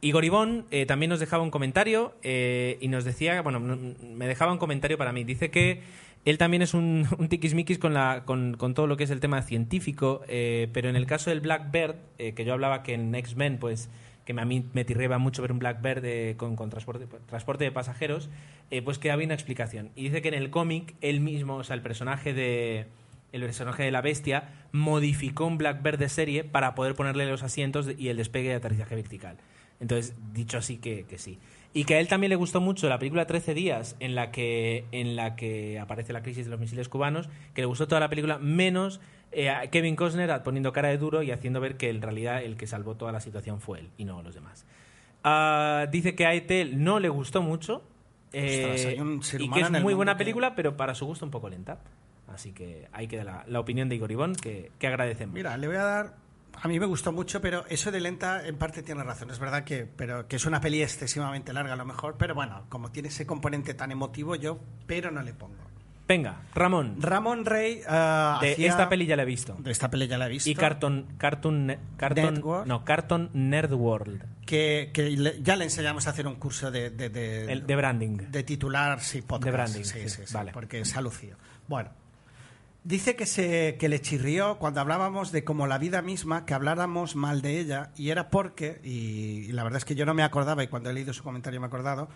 Speaker 1: Igor Ivón eh, también nos dejaba un comentario eh, y nos decía, bueno, me dejaba un comentario para mí. Dice que él también es un, [laughs] un tiquismiquis con, la, con, con todo lo que es el tema científico, eh, pero en el caso del Blackbird, eh, que yo hablaba que en X-Men, pues que a mí me tirreba mucho ver un Blackbird eh, con, con transporte, transporte de pasajeros, eh, pues que había una explicación. Y dice que en el cómic, él mismo, o sea, el personaje de, el personaje de la bestia, modificó un Blackbird de serie para poder ponerle los asientos y el despegue de aterrizaje vertical. Entonces, dicho así que, que sí. Y que a él también le gustó mucho la película 13 días, en la que, en la que aparece la crisis de los misiles cubanos, que le gustó toda la película, menos eh, a Kevin Costner poniendo cara de duro y haciendo ver que en realidad el que salvó toda la situación fue él y no los demás. Ah, dice que a Etel no le gustó mucho eh,
Speaker 2: Ostras, hay un ser
Speaker 1: y que es muy buena
Speaker 2: que-
Speaker 1: película, pero para su gusto un poco lenta. Así que ahí queda la, la opinión de Igor Ivón, que, que agradecemos.
Speaker 2: Mira, le voy a dar. A mí me gustó mucho, pero eso de lenta en parte tiene razón. Es verdad que, pero, que es una peli excesivamente larga a lo mejor, pero bueno, como tiene ese componente tan emotivo, yo, pero no le pongo.
Speaker 1: Venga, Ramón.
Speaker 2: Ramón Rey. ah,
Speaker 1: De esta peli ya la he visto.
Speaker 2: De esta peli ya la he visto.
Speaker 1: Y Cartoon, Cartoon, Cartoon,
Speaker 2: Network.
Speaker 1: no, Cartoon Nerd World.
Speaker 2: que, que le- ya le enseñamos a hacer un curso de, de, de-
Speaker 1: El- de branding.
Speaker 2: de titular, sí, podcast.
Speaker 1: De branding,
Speaker 2: sí,
Speaker 1: sí,
Speaker 2: sí, sí,
Speaker 1: vale.
Speaker 2: porque se ha lucido. Bueno, dice que, se, que le chirrió cuando hablábamos de como la vida misma, que habláramos mal de ella, y era porque, y, la verdad es que yo no me acordaba, y cuando he leído su comentario me he acordado,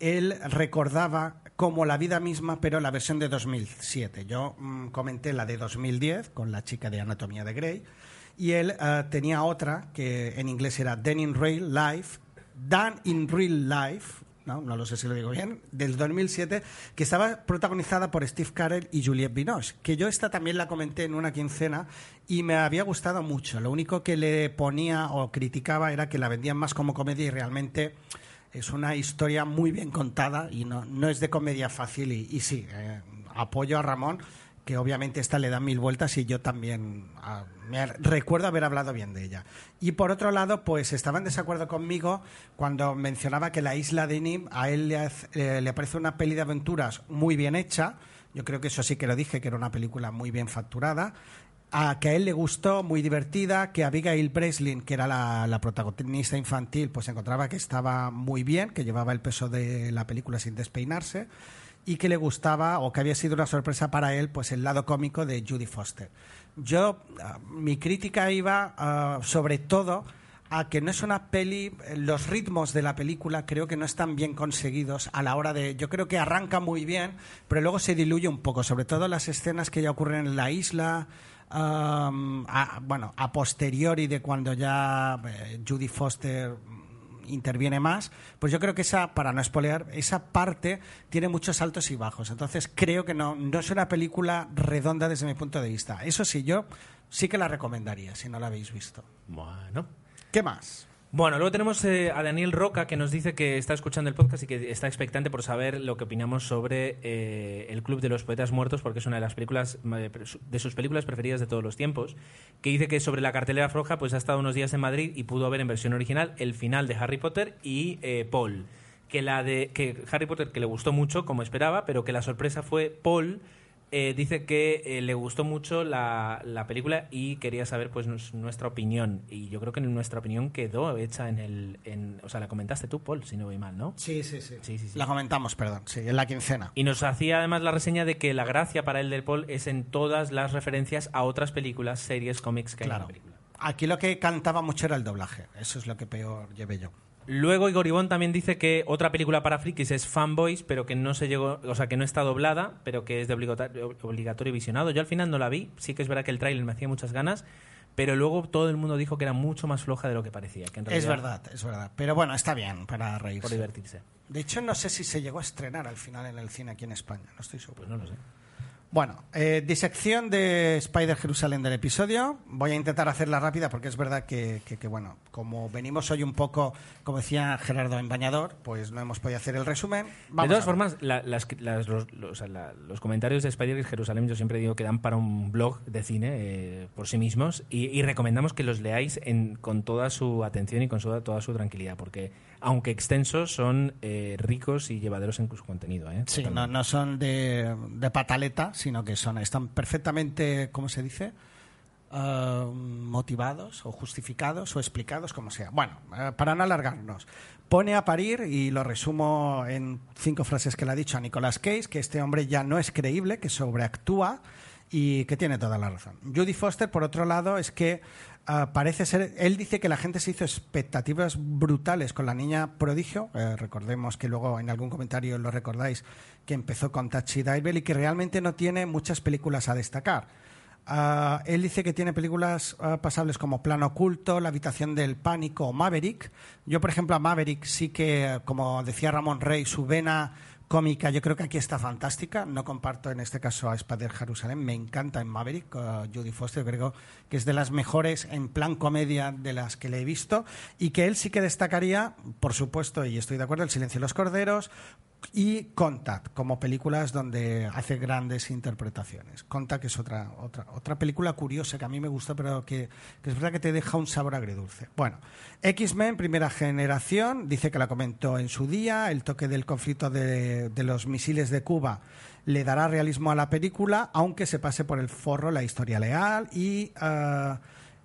Speaker 2: él recordaba como la vida misma, pero la versión de 2007. Yo mm, comenté la de 2010 con la chica de Anatomía de Grey, y él ah, tenía otra que en inglés era Dan in Real Life, Dan in Real Life, no, no lo sé si lo digo bien, del 2007, que estaba protagonizada por Steve Carell y Juliette Binoche, que yo esta también la comenté en una quincena y me había gustado mucho. Lo único que le ponía o criticaba era que la vendían más como comedia y realmente es una historia muy bien contada y no, no es de comedia fácil y, sí, eh, apoyo a Ramón que obviamente esta le da mil vueltas y yo también recuerdo haber hablado bien de ella. Y por otro lado, pues estaba en desacuerdo conmigo cuando mencionaba que la isla de Nim a él le, hace- eh, le parece una peli de aventuras muy bien hecha. Yo creo que eso sí que lo dije, que era una película muy bien facturada. A que a él le gustó, muy divertida, que Abigail Breslin, que era la, la protagonista infantil, pues encontraba que estaba muy bien, que llevaba el peso de la película sin despeinarse y que le gustaba o que había sido una sorpresa para él pues el lado cómico de Judy Foster. Yo ah, mi crítica iba ah, sobre todo a que no es una peli, eh, los ritmos de la película creo que no están bien conseguidos a la hora de, yo creo que arranca muy bien, pero luego se diluye un poco, sobre todo las escenas que ya ocurren en la isla, am, a- bueno, a posteriori de cuando ya eh, Judy Foster interviene más, pues yo creo que esa, para no espolear, esa parte tiene muchos altos y bajos. Entonces creo que no, no es una película redonda desde mi punto de vista. Eso sí, yo sí que la recomendaría si no la habéis visto.
Speaker 1: Bueno.
Speaker 2: ¿Qué más?
Speaker 1: Bueno, luego tenemos eh, a Daniel Roca que nos dice que está escuchando el podcast y que está expectante por saber lo que opinamos sobre eh, el Club de los Poetas Muertos porque es una de las películas de sus películas preferidas de todos los tiempos. Que dice que sobre la cartelera floja pues ha estado unos días en Madrid y pudo ver en versión original el final de Harry Potter y eh, Paul. Que la de que Harry Potter que le gustó mucho como esperaba, pero que la sorpresa fue Paul. Eh, dice que eh, le gustó mucho la, la película y quería saber pues nuestra opinión y yo creo que nuestra opinión quedó hecha en el en, o sea la comentaste tú Paul si no voy mal no
Speaker 2: Sí, sí, sí.
Speaker 1: sí, sí, sí.
Speaker 2: La comentamos, perdón, sí, en la quincena.
Speaker 1: y nos hacía además la reseña de que la gracia para el del Paul es en todas las referencias a otras películas series cómics que hay en
Speaker 2: Claro.
Speaker 1: la película
Speaker 2: Aquí lo que cantaba mucho era el doblaje. Eso es lo que peor llevé yo.
Speaker 1: Luego Igor Ivón también dice que otra película para frikis es Fanboys, pero que no se llegó, o sea, que no está doblada, pero que es de obligatorio, obligatorio visionado. Yo al final no la vi, sí que es verdad que el tráiler me hacía muchas ganas, pero luego todo el mundo dijo que era mucho más floja de lo que parecía. Que en
Speaker 2: Es
Speaker 1: realidad-
Speaker 2: verdad, es verdad. Pero bueno, está bien para reírse.
Speaker 1: Por divertirse.
Speaker 2: De hecho, no sé si se llegó a estrenar al final en el cine aquí en España. No estoy seguro.
Speaker 1: Pues no lo sé.
Speaker 2: Bueno, eh, disección de Spider Jerusalén del episodio. Voy a intentar hacerla rápida porque es verdad que, que- que, bueno, como venimos hoy un poco, como decía Gerardo en bañador, pues no hemos podido hacer el resumen. Vamos
Speaker 1: de todas formas, la- las- las- los, los- la- los comentarios de Spider Jerusalén yo siempre digo que dan para un blog de cine eh, por sí mismos y, y recomendamos que los leáis en- con toda su atención y con su- toda su tranquilidad, porque aunque extensos, son eh, ricos y llevaderos en su contenido. ¿eh?
Speaker 2: Sí, no, no son de, de pataleta, sino que son están perfectamente, ¿cómo se dice? Ah, motivados o justificados o explicados, como sea. Bueno, eh, para no alargarnos, pone a parir, y lo resumo en cinco frases que le ha dicho a Nicolas Cage, que este hombre ya no es creíble, que sobreactúa y que tiene toda la razón. Judy Foster, por otro lado, es que Ah, parece ser, él dice que la gente se hizo expectativas brutales con la niña prodigio. Eh, recordemos que luego en algún comentario lo recordáis que empezó con Tachi Diver y que realmente no tiene muchas películas a destacar. Ah, él dice que tiene películas ah, pasables como Plano Oculto, La Habitación del Pánico o Maverick. Yo, por ejemplo, a Maverick sí que, como decía Ramón Rey, su vena cómica, yo creo que aquí está fantástica. No comparto en este caso a Spider Jerusalén. Me encanta en Maverick, uh, Judy Foster, creo que es de las mejores en plan comedia de las que le he visto. Y que él sí que destacaría, por supuesto, y estoy de acuerdo, El silencio de los corderos, y Contact, como películas donde hace grandes interpretaciones. Contact es otra, otra, otra película curiosa que a mí me gusta, pero que, es verdad que te deja un sabor agridulce. Bueno, X-Men, primera generación, dice que la comentó en su día, el toque del conflicto de, de los misiles de Cuba le dará realismo a la película, aunque se pase por el forro la historia leal y... Uh,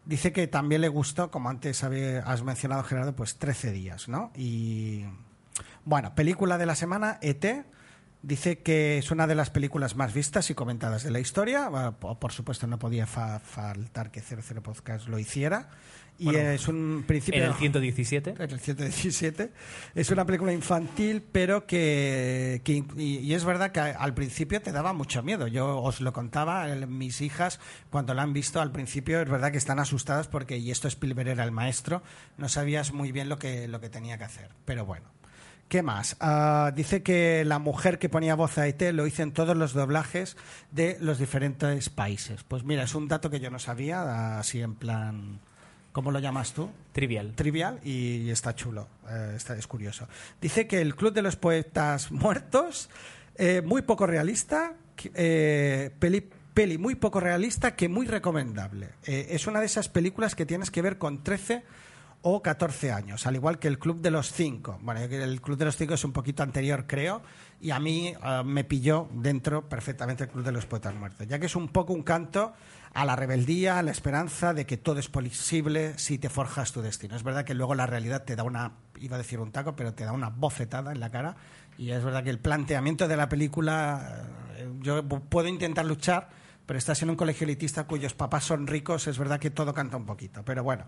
Speaker 2: dice que también le gustó, como antes has mencionado Gerardo, pues 13 días, ¿no? Y bueno, película de la semana, ET. Dice que es una de las películas más vistas y comentadas de la historia. Por supuesto, no podía faltar que 00 Podcast lo hiciera. Y es un principio.
Speaker 1: En el 117.
Speaker 2: En el 117. Es una película infantil, pero que. y, es verdad que al principio te daba mucho miedo. Yo os lo contaba, mis hijas, cuando la han visto al principio, es verdad que están asustadas porque, y esto Spielberg era el maestro, no sabías muy bien lo que, lo que tenía que hacer. Pero bueno. ¿Qué más? Uh, dice que la mujer que ponía voz a ET lo hizo en todos los doblajes de los diferentes países. Pues mira, es un dato que yo no sabía, así en plan... ¿Cómo lo llamas tú?
Speaker 1: Trivial.
Speaker 2: Trivial y, está chulo, eh, está, es curioso. Dice que el Club de los Poetas Muertos, eh, muy poco realista, eh, peli, peli muy poco realista que muy recomendable. Es una de esas películas que tienes que ver con 13 o 14 años, al igual que el Club de los Cinco. Bueno, el Club de los Cinco es un poquito anterior, creo, y a mí uh, me pilló dentro perfectamente el Club de los Poetas Muertos, ya que es un poco un canto a la rebeldía, a la esperanza de que todo es posible si te forjas tu destino. Es verdad que luego la realidad te da una, iba a decir un taco, pero te da una bofetada en la cara, y es verdad que el planteamiento de la película, uh, yo puedo intentar luchar, pero estás en un colegio elitista cuyos papás son ricos, es verdad que todo canta un poquito, pero bueno.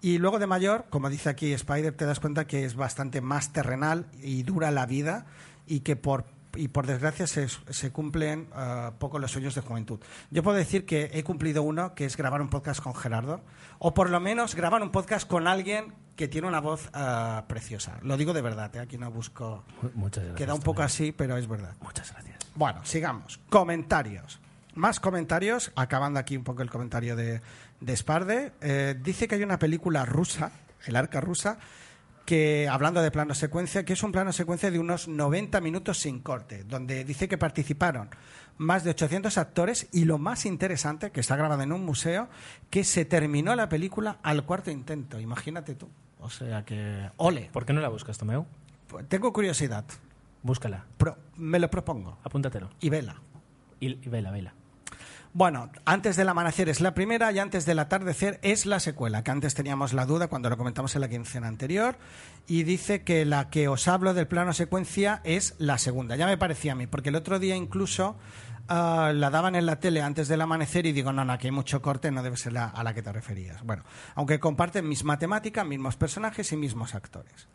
Speaker 2: Y luego de mayor, como dice aquí Spider, te das cuenta que es bastante más terrenal y dura la vida y que por y por desgracia se, se cumplen uh, poco los sueños de juventud. Yo puedo decir que he cumplido uno, que es grabar un podcast con Gerardo, o por lo menos grabar un podcast con alguien que tiene una voz uh, preciosa. Lo digo de verdad, ¿eh? aquí no busco...
Speaker 1: Muchas gracias.
Speaker 2: Queda un poco así, pero es verdad.
Speaker 1: Muchas gracias.
Speaker 2: Bueno, sigamos. Comentarios más comentarios, acabando aquí un poco el comentario de, de Sparde. Eh, dice que hay una película rusa, El Arca Rusa, que, hablando de plano secuencia, que es un plano secuencia de unos 90 minutos sin corte, donde dice que participaron más de 800 actores y lo más interesante, que está grabado en un museo, que se terminó la película al cuarto intento. Imagínate tú. O sea que. ¡Ole!
Speaker 1: ¿Por qué no la buscas, Tomeu?
Speaker 2: Pues tengo curiosidad.
Speaker 1: Búscala.
Speaker 2: me lo propongo.
Speaker 1: Apúntatelo.
Speaker 2: Y vela.
Speaker 1: Y, y vela, vela.
Speaker 2: Bueno, antes del amanecer es la primera y antes del atardecer es la secuela, que antes teníamos la duda cuando lo comentamos en la quincena anterior, y dice que la que os hablo del plano secuencia es la segunda. Ya me parecía a mí, porque el otro día incluso uh, la daban en la tele antes del amanecer y digo, no, no, aquí hay mucho corte, no debe ser la, a la que te referías. Bueno, aunque comparten mis matemáticas, mismos personajes y mismos actores.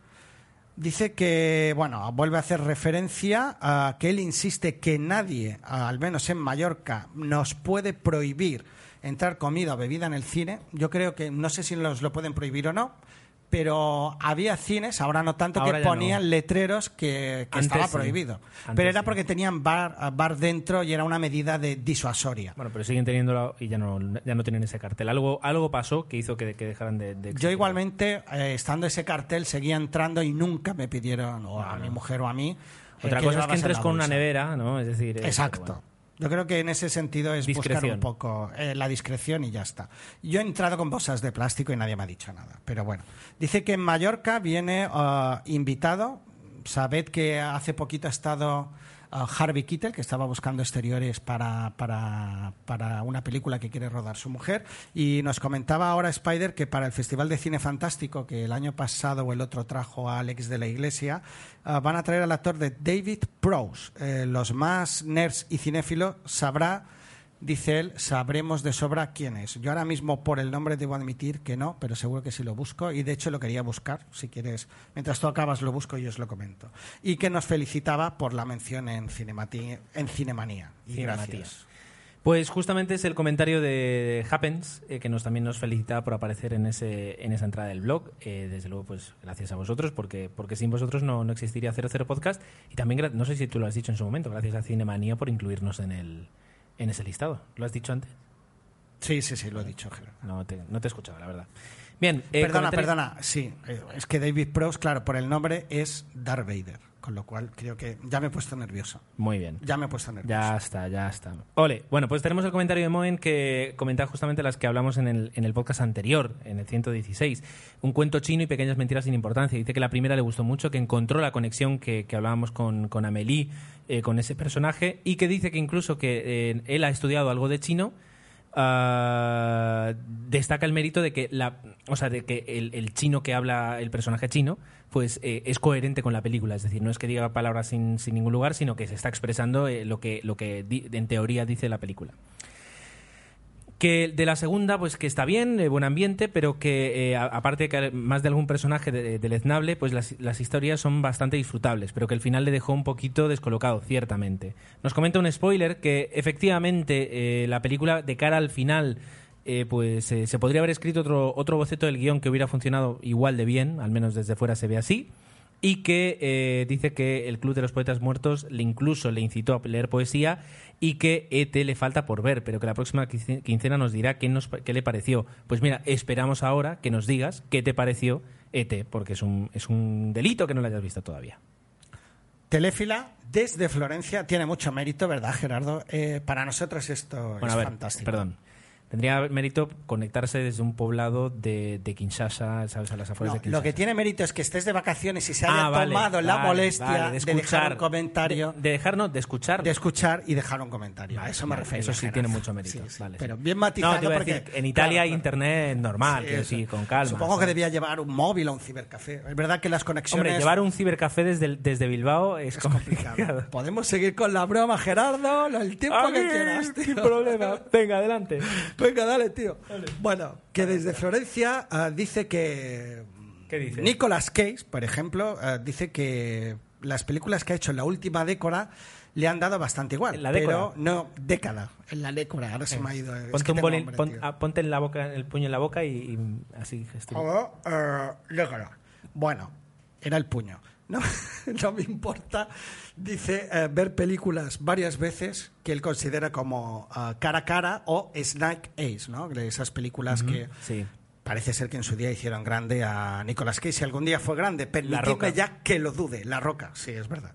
Speaker 2: Dice que, bueno, vuelve a hacer referencia a que él insiste que nadie, al menos en Mallorca, nos puede prohibir entrar comida o bebida en el cine. Yo creo que, no sé si nos lo pueden prohibir o no, pero había cines, ahora no tanto,
Speaker 1: Ahora
Speaker 2: que ponían
Speaker 1: no.
Speaker 2: letreros que, estaba
Speaker 1: sí.
Speaker 2: prohibido.
Speaker 1: Antes
Speaker 2: pero era
Speaker 1: sí.
Speaker 2: porque tenían bar, bar dentro y era una medida de disuasoria.
Speaker 1: Bueno, pero siguen teniéndolo y ya no, ya no tienen ese cartel. Algo, algo pasó que hizo que, que dejaran de, de
Speaker 2: Yo igualmente, eh, estando ese cartel, seguía entrando y nunca me pidieron, o a mi mujer o a mí. eh,
Speaker 1: Otra cosa es que
Speaker 2: en
Speaker 1: entres con una nevera, ¿no? Es decir... eh,
Speaker 2: Exacto.
Speaker 1: bueno.
Speaker 2: Yo creo que en ese sentido es buscar un poco eh, la discreción y ya está. Yo he entrado con bolsas de plástico y nadie me ha dicho nada. Pero bueno, dice que en Mallorca viene ah, invitado. Sabed que hace poquito ha estado Harvey Keitel, que estaba buscando exteriores para, para, para una película que quiere rodar su mujer. Y nos comentaba ahora Spider que para el Festival de Cine Fantástico, que el año pasado o el otro trajo a Alex de la Iglesia, ah, van a traer al actor de David Prowse. Eh, los más nerds y cinéfilos sabrá dice él, sabremos de sobra quién es. Yo ahora mismo por el nombre debo admitir que no, pero seguro que sí lo busco y de hecho lo quería buscar, si quieres. Mientras tú acabas lo busco y os lo comento. Y que nos felicitaba por la mención en, Cinemati en Cinemanía. Y
Speaker 1: Cinematía.
Speaker 2: gracias.
Speaker 1: Pues justamente es el comentario de Happens, eh, que nos también nos felicita por aparecer en, ese, en esa entrada del blog. Eh, desde luego, pues gracias a vosotros, porque, porque sin vosotros no, no existiría 00 Podcast. Y también, no sé si tú lo has dicho en su momento, gracias a Cinemanía por incluirnos en, el, en ese listado. ¿Lo has dicho antes?
Speaker 2: Sí, sí, sí, lo he dicho, Gerardo.
Speaker 1: No te, no te he escuchado, la verdad. Bien, eh,
Speaker 2: perdona,
Speaker 1: comentario-
Speaker 2: perdona, sí, eh, es que David Prowse, claro, por el nombre es Darth Vader, con lo cual creo que ya me he puesto nervioso.
Speaker 1: Muy bien.
Speaker 2: Ya me he puesto nervioso.
Speaker 1: Ya está, ya está. Ole, bueno, pues tenemos el comentario de Moen que comenta justamente las que hablamos en el, en el podcast anterior, en el 116. Un cuento chino y pequeñas mentiras sin importancia. Dice que la primera le gustó mucho, que encontró la conexión que, que hablábamos con, con Amélie, eh, con ese personaje, y que dice que incluso que eh, él ha estudiado algo de chino. Ah, destaca el mérito de que la o sea de que el, chino que habla el personaje chino pues eh, es coherente con la película. Es decir no es que diga palabras sin, sin ningún lugar sino que se está expresando eh, lo que lo que en teoría dice la película que de la segunda, pues que está bien, buen ambiente, pero que eh, aparte que más de algún personaje de- deleznable, pues las, historias son bastante disfrutables, pero que el final le dejó un poquito descolocado, ciertamente. Nos comenta un spoiler que efectivamente eh, la película de cara al final eh, pues se podría haber escrito otro, otro boceto del guion que hubiera funcionado igual de bien, al menos desde fuera se ve así, y que eh, dice que el Club de los Poetas Muertos le incluso le incitó a leer poesía y que ET le falta por ver, pero que la próxima quince- quincena nos dirá qué, nos, qué le pareció. Pues mira, esperamos ahora que nos digas qué te pareció ET, porque es un, es un delito que no lo hayas visto todavía.
Speaker 2: Teléfila desde Florencia tiene mucho mérito, ¿verdad, Gerardo? Eh, para nosotros esto
Speaker 1: Bueno,
Speaker 2: es
Speaker 1: a ver,
Speaker 2: fantástico.
Speaker 1: perdón. Tendría mérito conectarse desde un poblado de, de Kinshasa, ¿sabes? A las afueras
Speaker 2: No,
Speaker 1: de Kinshasa.
Speaker 2: lo que tiene mérito es que estés de vacaciones y se haya
Speaker 1: Ah, vale,
Speaker 2: tomado la molestia
Speaker 1: vale, de
Speaker 2: de, dejar un comentario.
Speaker 1: De, de dejar, no, de escuchar.
Speaker 2: De escuchar y dejar un comentario. a eso me refiero.
Speaker 1: Eso sí tiene mucho mérito.
Speaker 2: Sí, sí,
Speaker 1: vale,
Speaker 2: pero bien matizado
Speaker 1: No, te iba a
Speaker 2: porque,
Speaker 1: decir, en Italia
Speaker 2: claro,
Speaker 1: hay internet normal,
Speaker 2: Sí,
Speaker 1: sí, con calma.
Speaker 2: Supongo que debía llevar un móvil o un cibercafé. Es verdad que las conexiones.
Speaker 1: Hombre, llevar un cibercafé desde, desde Bilbao es, complicado. [laughs]
Speaker 2: Podemos seguir con la broma, Gerardo, lo- el tiempo que quieras, tío.
Speaker 1: sin problema. [laughs] Venga, adelante.
Speaker 2: Venga, dale, tío. Bueno, que desde Florencia ah, dice que.
Speaker 1: ¿Qué dice?
Speaker 2: Nicolas Cage, por ejemplo, ah, dice que las películas que ha hecho en la última década le han dado bastante igual.
Speaker 1: ¿En la década?
Speaker 2: Pero no, década. En la década, ahora se me ha ido. es que
Speaker 1: un pon- ah, ponte en la boca, el puño en la boca y, y así gestura.
Speaker 2: Oh, eh, década. Bueno, era el puño. No, [laughs] no me importa. Dice eh, ver películas varias veces que él considera como ah, cara a cara o Snake Ace, ¿no? De esas películas que
Speaker 1: Sí.
Speaker 2: parece ser que en su día hicieron grande a Nicolas Cage. Si algún día fue grande,
Speaker 1: Roca.
Speaker 2: permitidme ya que lo dude. La Roca, sí, es verdad.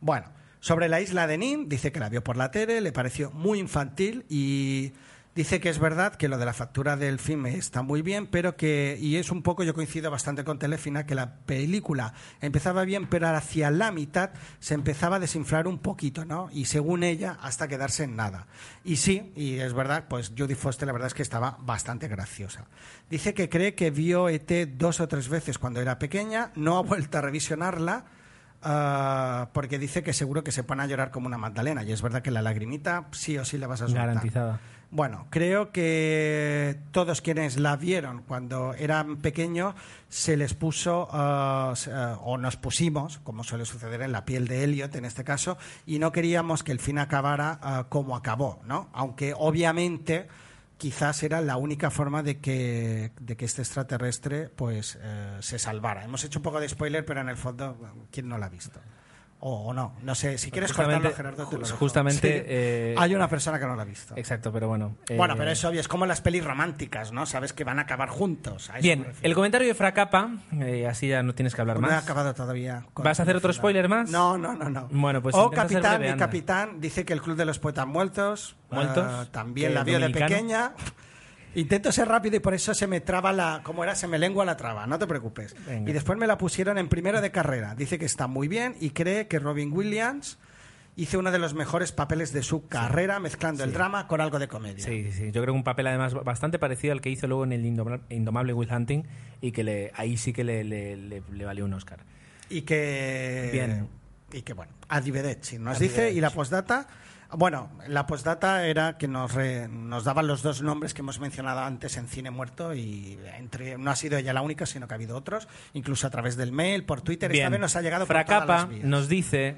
Speaker 2: Bueno, sobre la isla de Nin, dice que la vio por la tele, le pareció muy infantil y dice que es verdad que lo de la factura del filme está muy bien, pero que, y es un poco, yo coincido bastante con Telefina, que la película empezaba bien, pero hacia la mitad se empezaba a desinflar un poquito, ¿no? Y según ella, hasta quedarse en nada. Y sí, y es verdad, pues Judy Foster la verdad es que estaba bastante graciosa. Dice que cree que vio ET dos o tres veces cuando era pequeña, no ha vuelto a revisionarla, ah, porque dice que seguro que se pone a llorar como una magdalena. Y es verdad que la lagrimita sí o sí le vas a soltar.
Speaker 1: Garantizada.
Speaker 2: Bueno, creo que todos quienes la vieron cuando eran pequeños se les puso se- ah, o nos pusimos, como suele suceder en la piel de Elliot en este caso, y no queríamos que el fin acabara ah, como acabó, ¿no? Aunque obviamente quizás era la única forma de que, de que este extraterrestre pues eh, se salvara. Hemos hecho un poco de spoiler, pero en el fondo, ¿quién no la ha visto? O, o no, no sé, si quieres
Speaker 1: Justamente-
Speaker 2: cortarlo, Gerardo, te lo dejo.
Speaker 1: justamente,
Speaker 2: Sí.
Speaker 1: eh,
Speaker 2: Hay una persona que no la ha visto.
Speaker 1: Exacto, pero bueno. eh,
Speaker 2: Bueno, pero es obvio, es como las pelis románticas, ¿no? Sabes que van a acabar juntos. a
Speaker 1: Bien, el comentario de Fracapa, eh, así ya no tienes que hablar
Speaker 2: No he
Speaker 1: más.
Speaker 2: acabado todavía.
Speaker 1: ¿Vas a hacer otro
Speaker 2: final.
Speaker 1: spoiler más?
Speaker 2: No, no, no, no.
Speaker 1: Bueno, pues
Speaker 2: o Capitán,
Speaker 1: breve,
Speaker 2: mi capitán dice que el Club de los Poetas Muertos
Speaker 1: ¿Muertos?
Speaker 2: eh, también
Speaker 1: ¿Que
Speaker 2: la vio de pequeña. Intento ser rápido y por eso se me traba la. ¿Cómo era? Se me lengua la traba, no te preocupes.
Speaker 1: Venga.
Speaker 2: Y después me la pusieron en primero de carrera. Dice que está muy bien y cree que Robin Williams hizo uno de los mejores papeles de su carrera, mezclando el drama con algo de comedia.
Speaker 1: Sí, sí. Yo creo que un papel además bastante parecido al que hizo luego en el Indoma- Indomable Will Hunting y que le, ahí sí que le, le- le- le valió un Oscar.
Speaker 2: Y que.
Speaker 1: Bien.
Speaker 2: Y que bueno, arrivederci. Nos dice, y la postdata, Bueno, la postdata era que nos, re- nos daban los dos nombres que hemos mencionado antes en Cine Muerto y entre no ha sido ella la única, sino que ha habido otros, incluso a través del mail, por Twitter. Esta
Speaker 1: Bien.
Speaker 2: vez nos ha llegado por todas
Speaker 1: Fracapa
Speaker 2: las vías.
Speaker 1: nos dice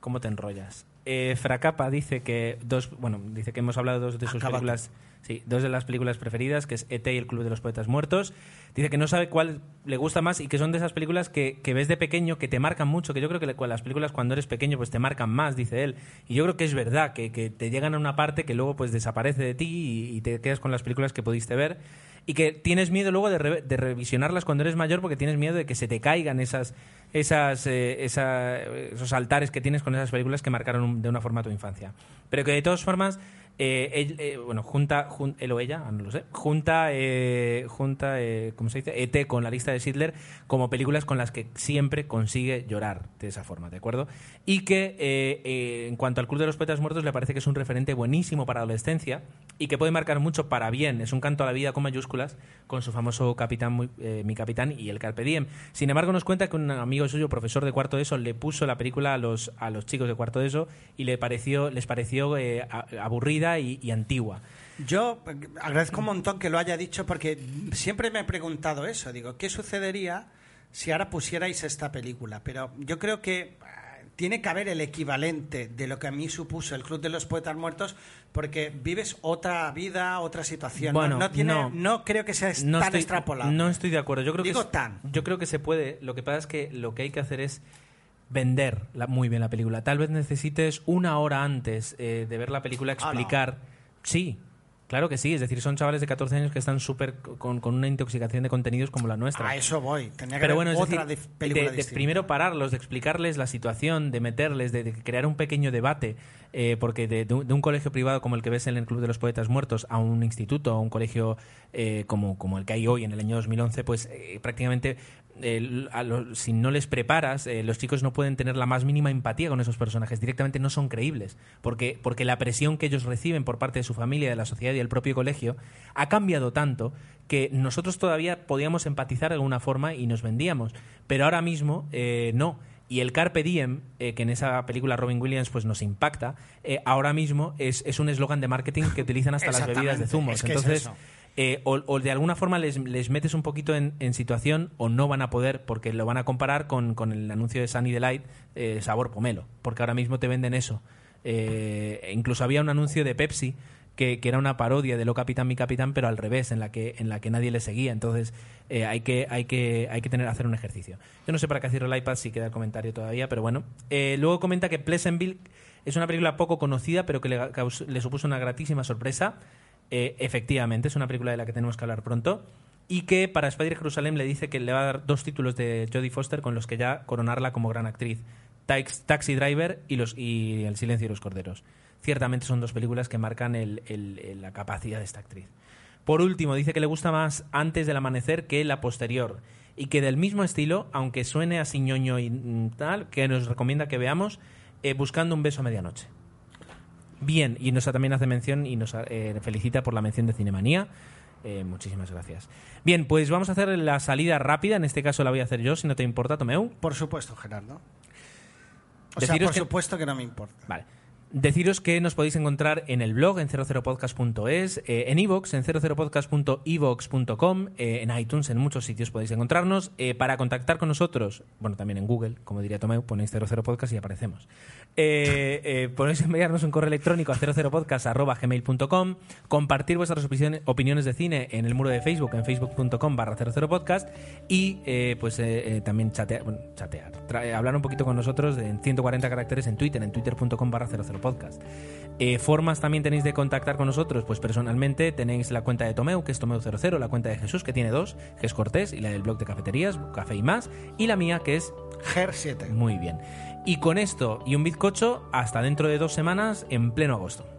Speaker 1: ¿Cómo te enrollas? Eh, Fracapa dice que dos, bueno, dice que hemos hablado de dos de sus películas, sí, dos de las películas preferidas, que es ET y el Club de los Poetas Muertos. Dice que no sabe cuál le gusta más y que son de esas películas que, que ves de pequeño, que te marcan mucho, que yo creo que las películas cuando eres pequeño pues te marcan más, dice él. Y yo creo que es verdad, que, que te llegan a una parte que luego pues desaparece de ti y, te quedas con las películas que pudiste ver. Y que tienes miedo luego de, re- de revisionarlas cuando eres mayor porque tienes miedo de que se te caigan esas, esas, eh, esa- esos altares que tienes con esas películas que marcaron de una forma tu infancia. Pero que de todas formas, eh, eh, bueno, junta, jun- él o ella, ah, no lo sé, junta, eh, junta ¿cómo se dice? ET con la lista de Sidler como películas con las que siempre consigue llorar de esa forma, ¿de acuerdo? Y que en cuanto al Club de los Poetas Muertos le parece que es un referente buenísimo para adolescencia y que puede marcar mucho para bien. Es un canto a la vida con mayúsculas con su famoso capitán, mi capitán y el Carpe Diem. Sin embargo, nos cuenta que un amigo suyo, profesor de cuarto de eso, le puso la película a los, a los chicos de cuarto de eso y le pareció, les pareció eh, y, y antigua.
Speaker 2: Yo agradezco un montón que lo haya dicho porque siempre me he preguntado eso. Digo, ¿qué sucedería si ahora pusierais esta película? Pero yo creo que eh, tiene que haber el equivalente de lo que a mí supuso el Club de los Poetas Muertos porque vives otra vida, otra situación. ¿no?
Speaker 1: Bueno,
Speaker 2: no, tiene,
Speaker 1: no.
Speaker 2: no. creo que sea
Speaker 1: no
Speaker 2: tan
Speaker 1: estoy,
Speaker 2: extrapolable.
Speaker 1: No estoy de acuerdo. Yo creo
Speaker 2: Digo
Speaker 1: que
Speaker 2: tan.
Speaker 1: Yo creo que se puede. Lo que pasa es que lo que hay que hacer es vender la- muy bien la película. Tal vez necesites una hora antes eh, de ver la película
Speaker 2: Ah, no.
Speaker 1: explicar. Sí, claro que sí. Es decir, son chavales de 14 años que están súper con, con una intoxicación de contenidos como la nuestra.
Speaker 2: A eso voy. Tenía que
Speaker 1: Pero bueno, es
Speaker 2: otra
Speaker 1: decir, de, primero pararlos, de explicarles la situación, de meterles, de, de crear un pequeño debate, eh, porque de, un, de un colegio privado como el que ves en el Club de los Poetas Muertos a un instituto, a un colegio eh, como, como el que hay hoy en el año 2011, pues eh, prácticamente eh, a si no les preparas, eh, los chicos no pueden tener la más mínima empatía con esos personajes, directamente no son creíbles, porque, porque la presión que ellos reciben por parte de su familia, de la sociedad y del propio colegio ha cambiado tanto que nosotros todavía podíamos empatizar de alguna forma y nos vendíamos, pero ahora mismo eh, no. Y el Carpe Diem, eh, que en esa película Robin Williams pues nos impacta, eh, ahora mismo es, es un eslogan de marketing que utilizan hasta las bebidas de zumos.
Speaker 2: es que es
Speaker 1: Entonces. Eh, o, de alguna forma les, les metes un poquito en, en situación o no van a poder porque lo van a comparar con, con el anuncio de Sunny Delight eh, sabor pomelo, porque ahora mismo te venden eso. Eh, incluso había un anuncio de Pepsi que, era una parodia de Lo Capitán, mi Capitán, pero al revés, en la que, en la que nadie le seguía. Entonces eh, hay, que, hay, que, hay que tener, hacer un ejercicio. Yo no sé para qué cierro el iPad si queda el comentario todavía, pero bueno. Eh, luego comenta que Pleasantville es una película poco conocida, pero que le supuso una gratísima sorpresa. Eh, efectivamente, es una película de la que tenemos que hablar pronto. Y que para Spider Jerusalem le dice que le va a dar dos títulos de Jodie Foster con los que ya coronarla como gran actriz: Tax- Taxi Driver y, El Silencio de los Corderos. Ciertamente son dos películas que marcan la capacidad de esta actriz. Por último, dice que le gusta más Antes del Amanecer que la posterior. Y que del mismo estilo, aunque suene así ñoño y tal, que nos recomienda que veamos eh, Buscando un beso a medianoche. Bien, y nos también hace mención y nos eh, felicita por la mención de Cinemanía. Eh, muchísimas gracias. Bien, pues vamos a hacer la salida rápida. En este caso la voy a hacer yo, si no te importa, Tomeu.
Speaker 2: Por supuesto, Gerardo. O sea,
Speaker 1: Deciros
Speaker 2: por
Speaker 1: que-
Speaker 2: supuesto que no me importa.
Speaker 1: Vale. Deciros que nos podéis encontrar en el blog en 00podcast.es, eh, en iVoox en 00podcast.evox.com, eh, en iTunes, en muchos sitios podéis encontrarnos. Eh, para contactar con nosotros, bueno, también en Google, como diría Tomeu, ponéis 00podcast y aparecemos. Podéis enviarnos un correo electrónico a 00podcast.gmail.com, compartir vuestras opiniones, de cine en el muro de Facebook, en facebook.com barra 00podcast y pues también chatear, bueno, chatear hablar un poquito con nosotros en 140 caracteres en Twitter, en twitter.com barra 00podcast. Eh, formas también tenéis de contactar con nosotros, pues personalmente tenéis la cuenta de Tomeu, que es Tomeu00, la cuenta de Jesús, que tiene dos, que es Cortés, y la del blog de cafeterías, Café y más, y la mía, que es
Speaker 2: GER7.
Speaker 1: Muy bien. Y con esto y un bizcocho, hasta dentro de dos semanas, en pleno agosto.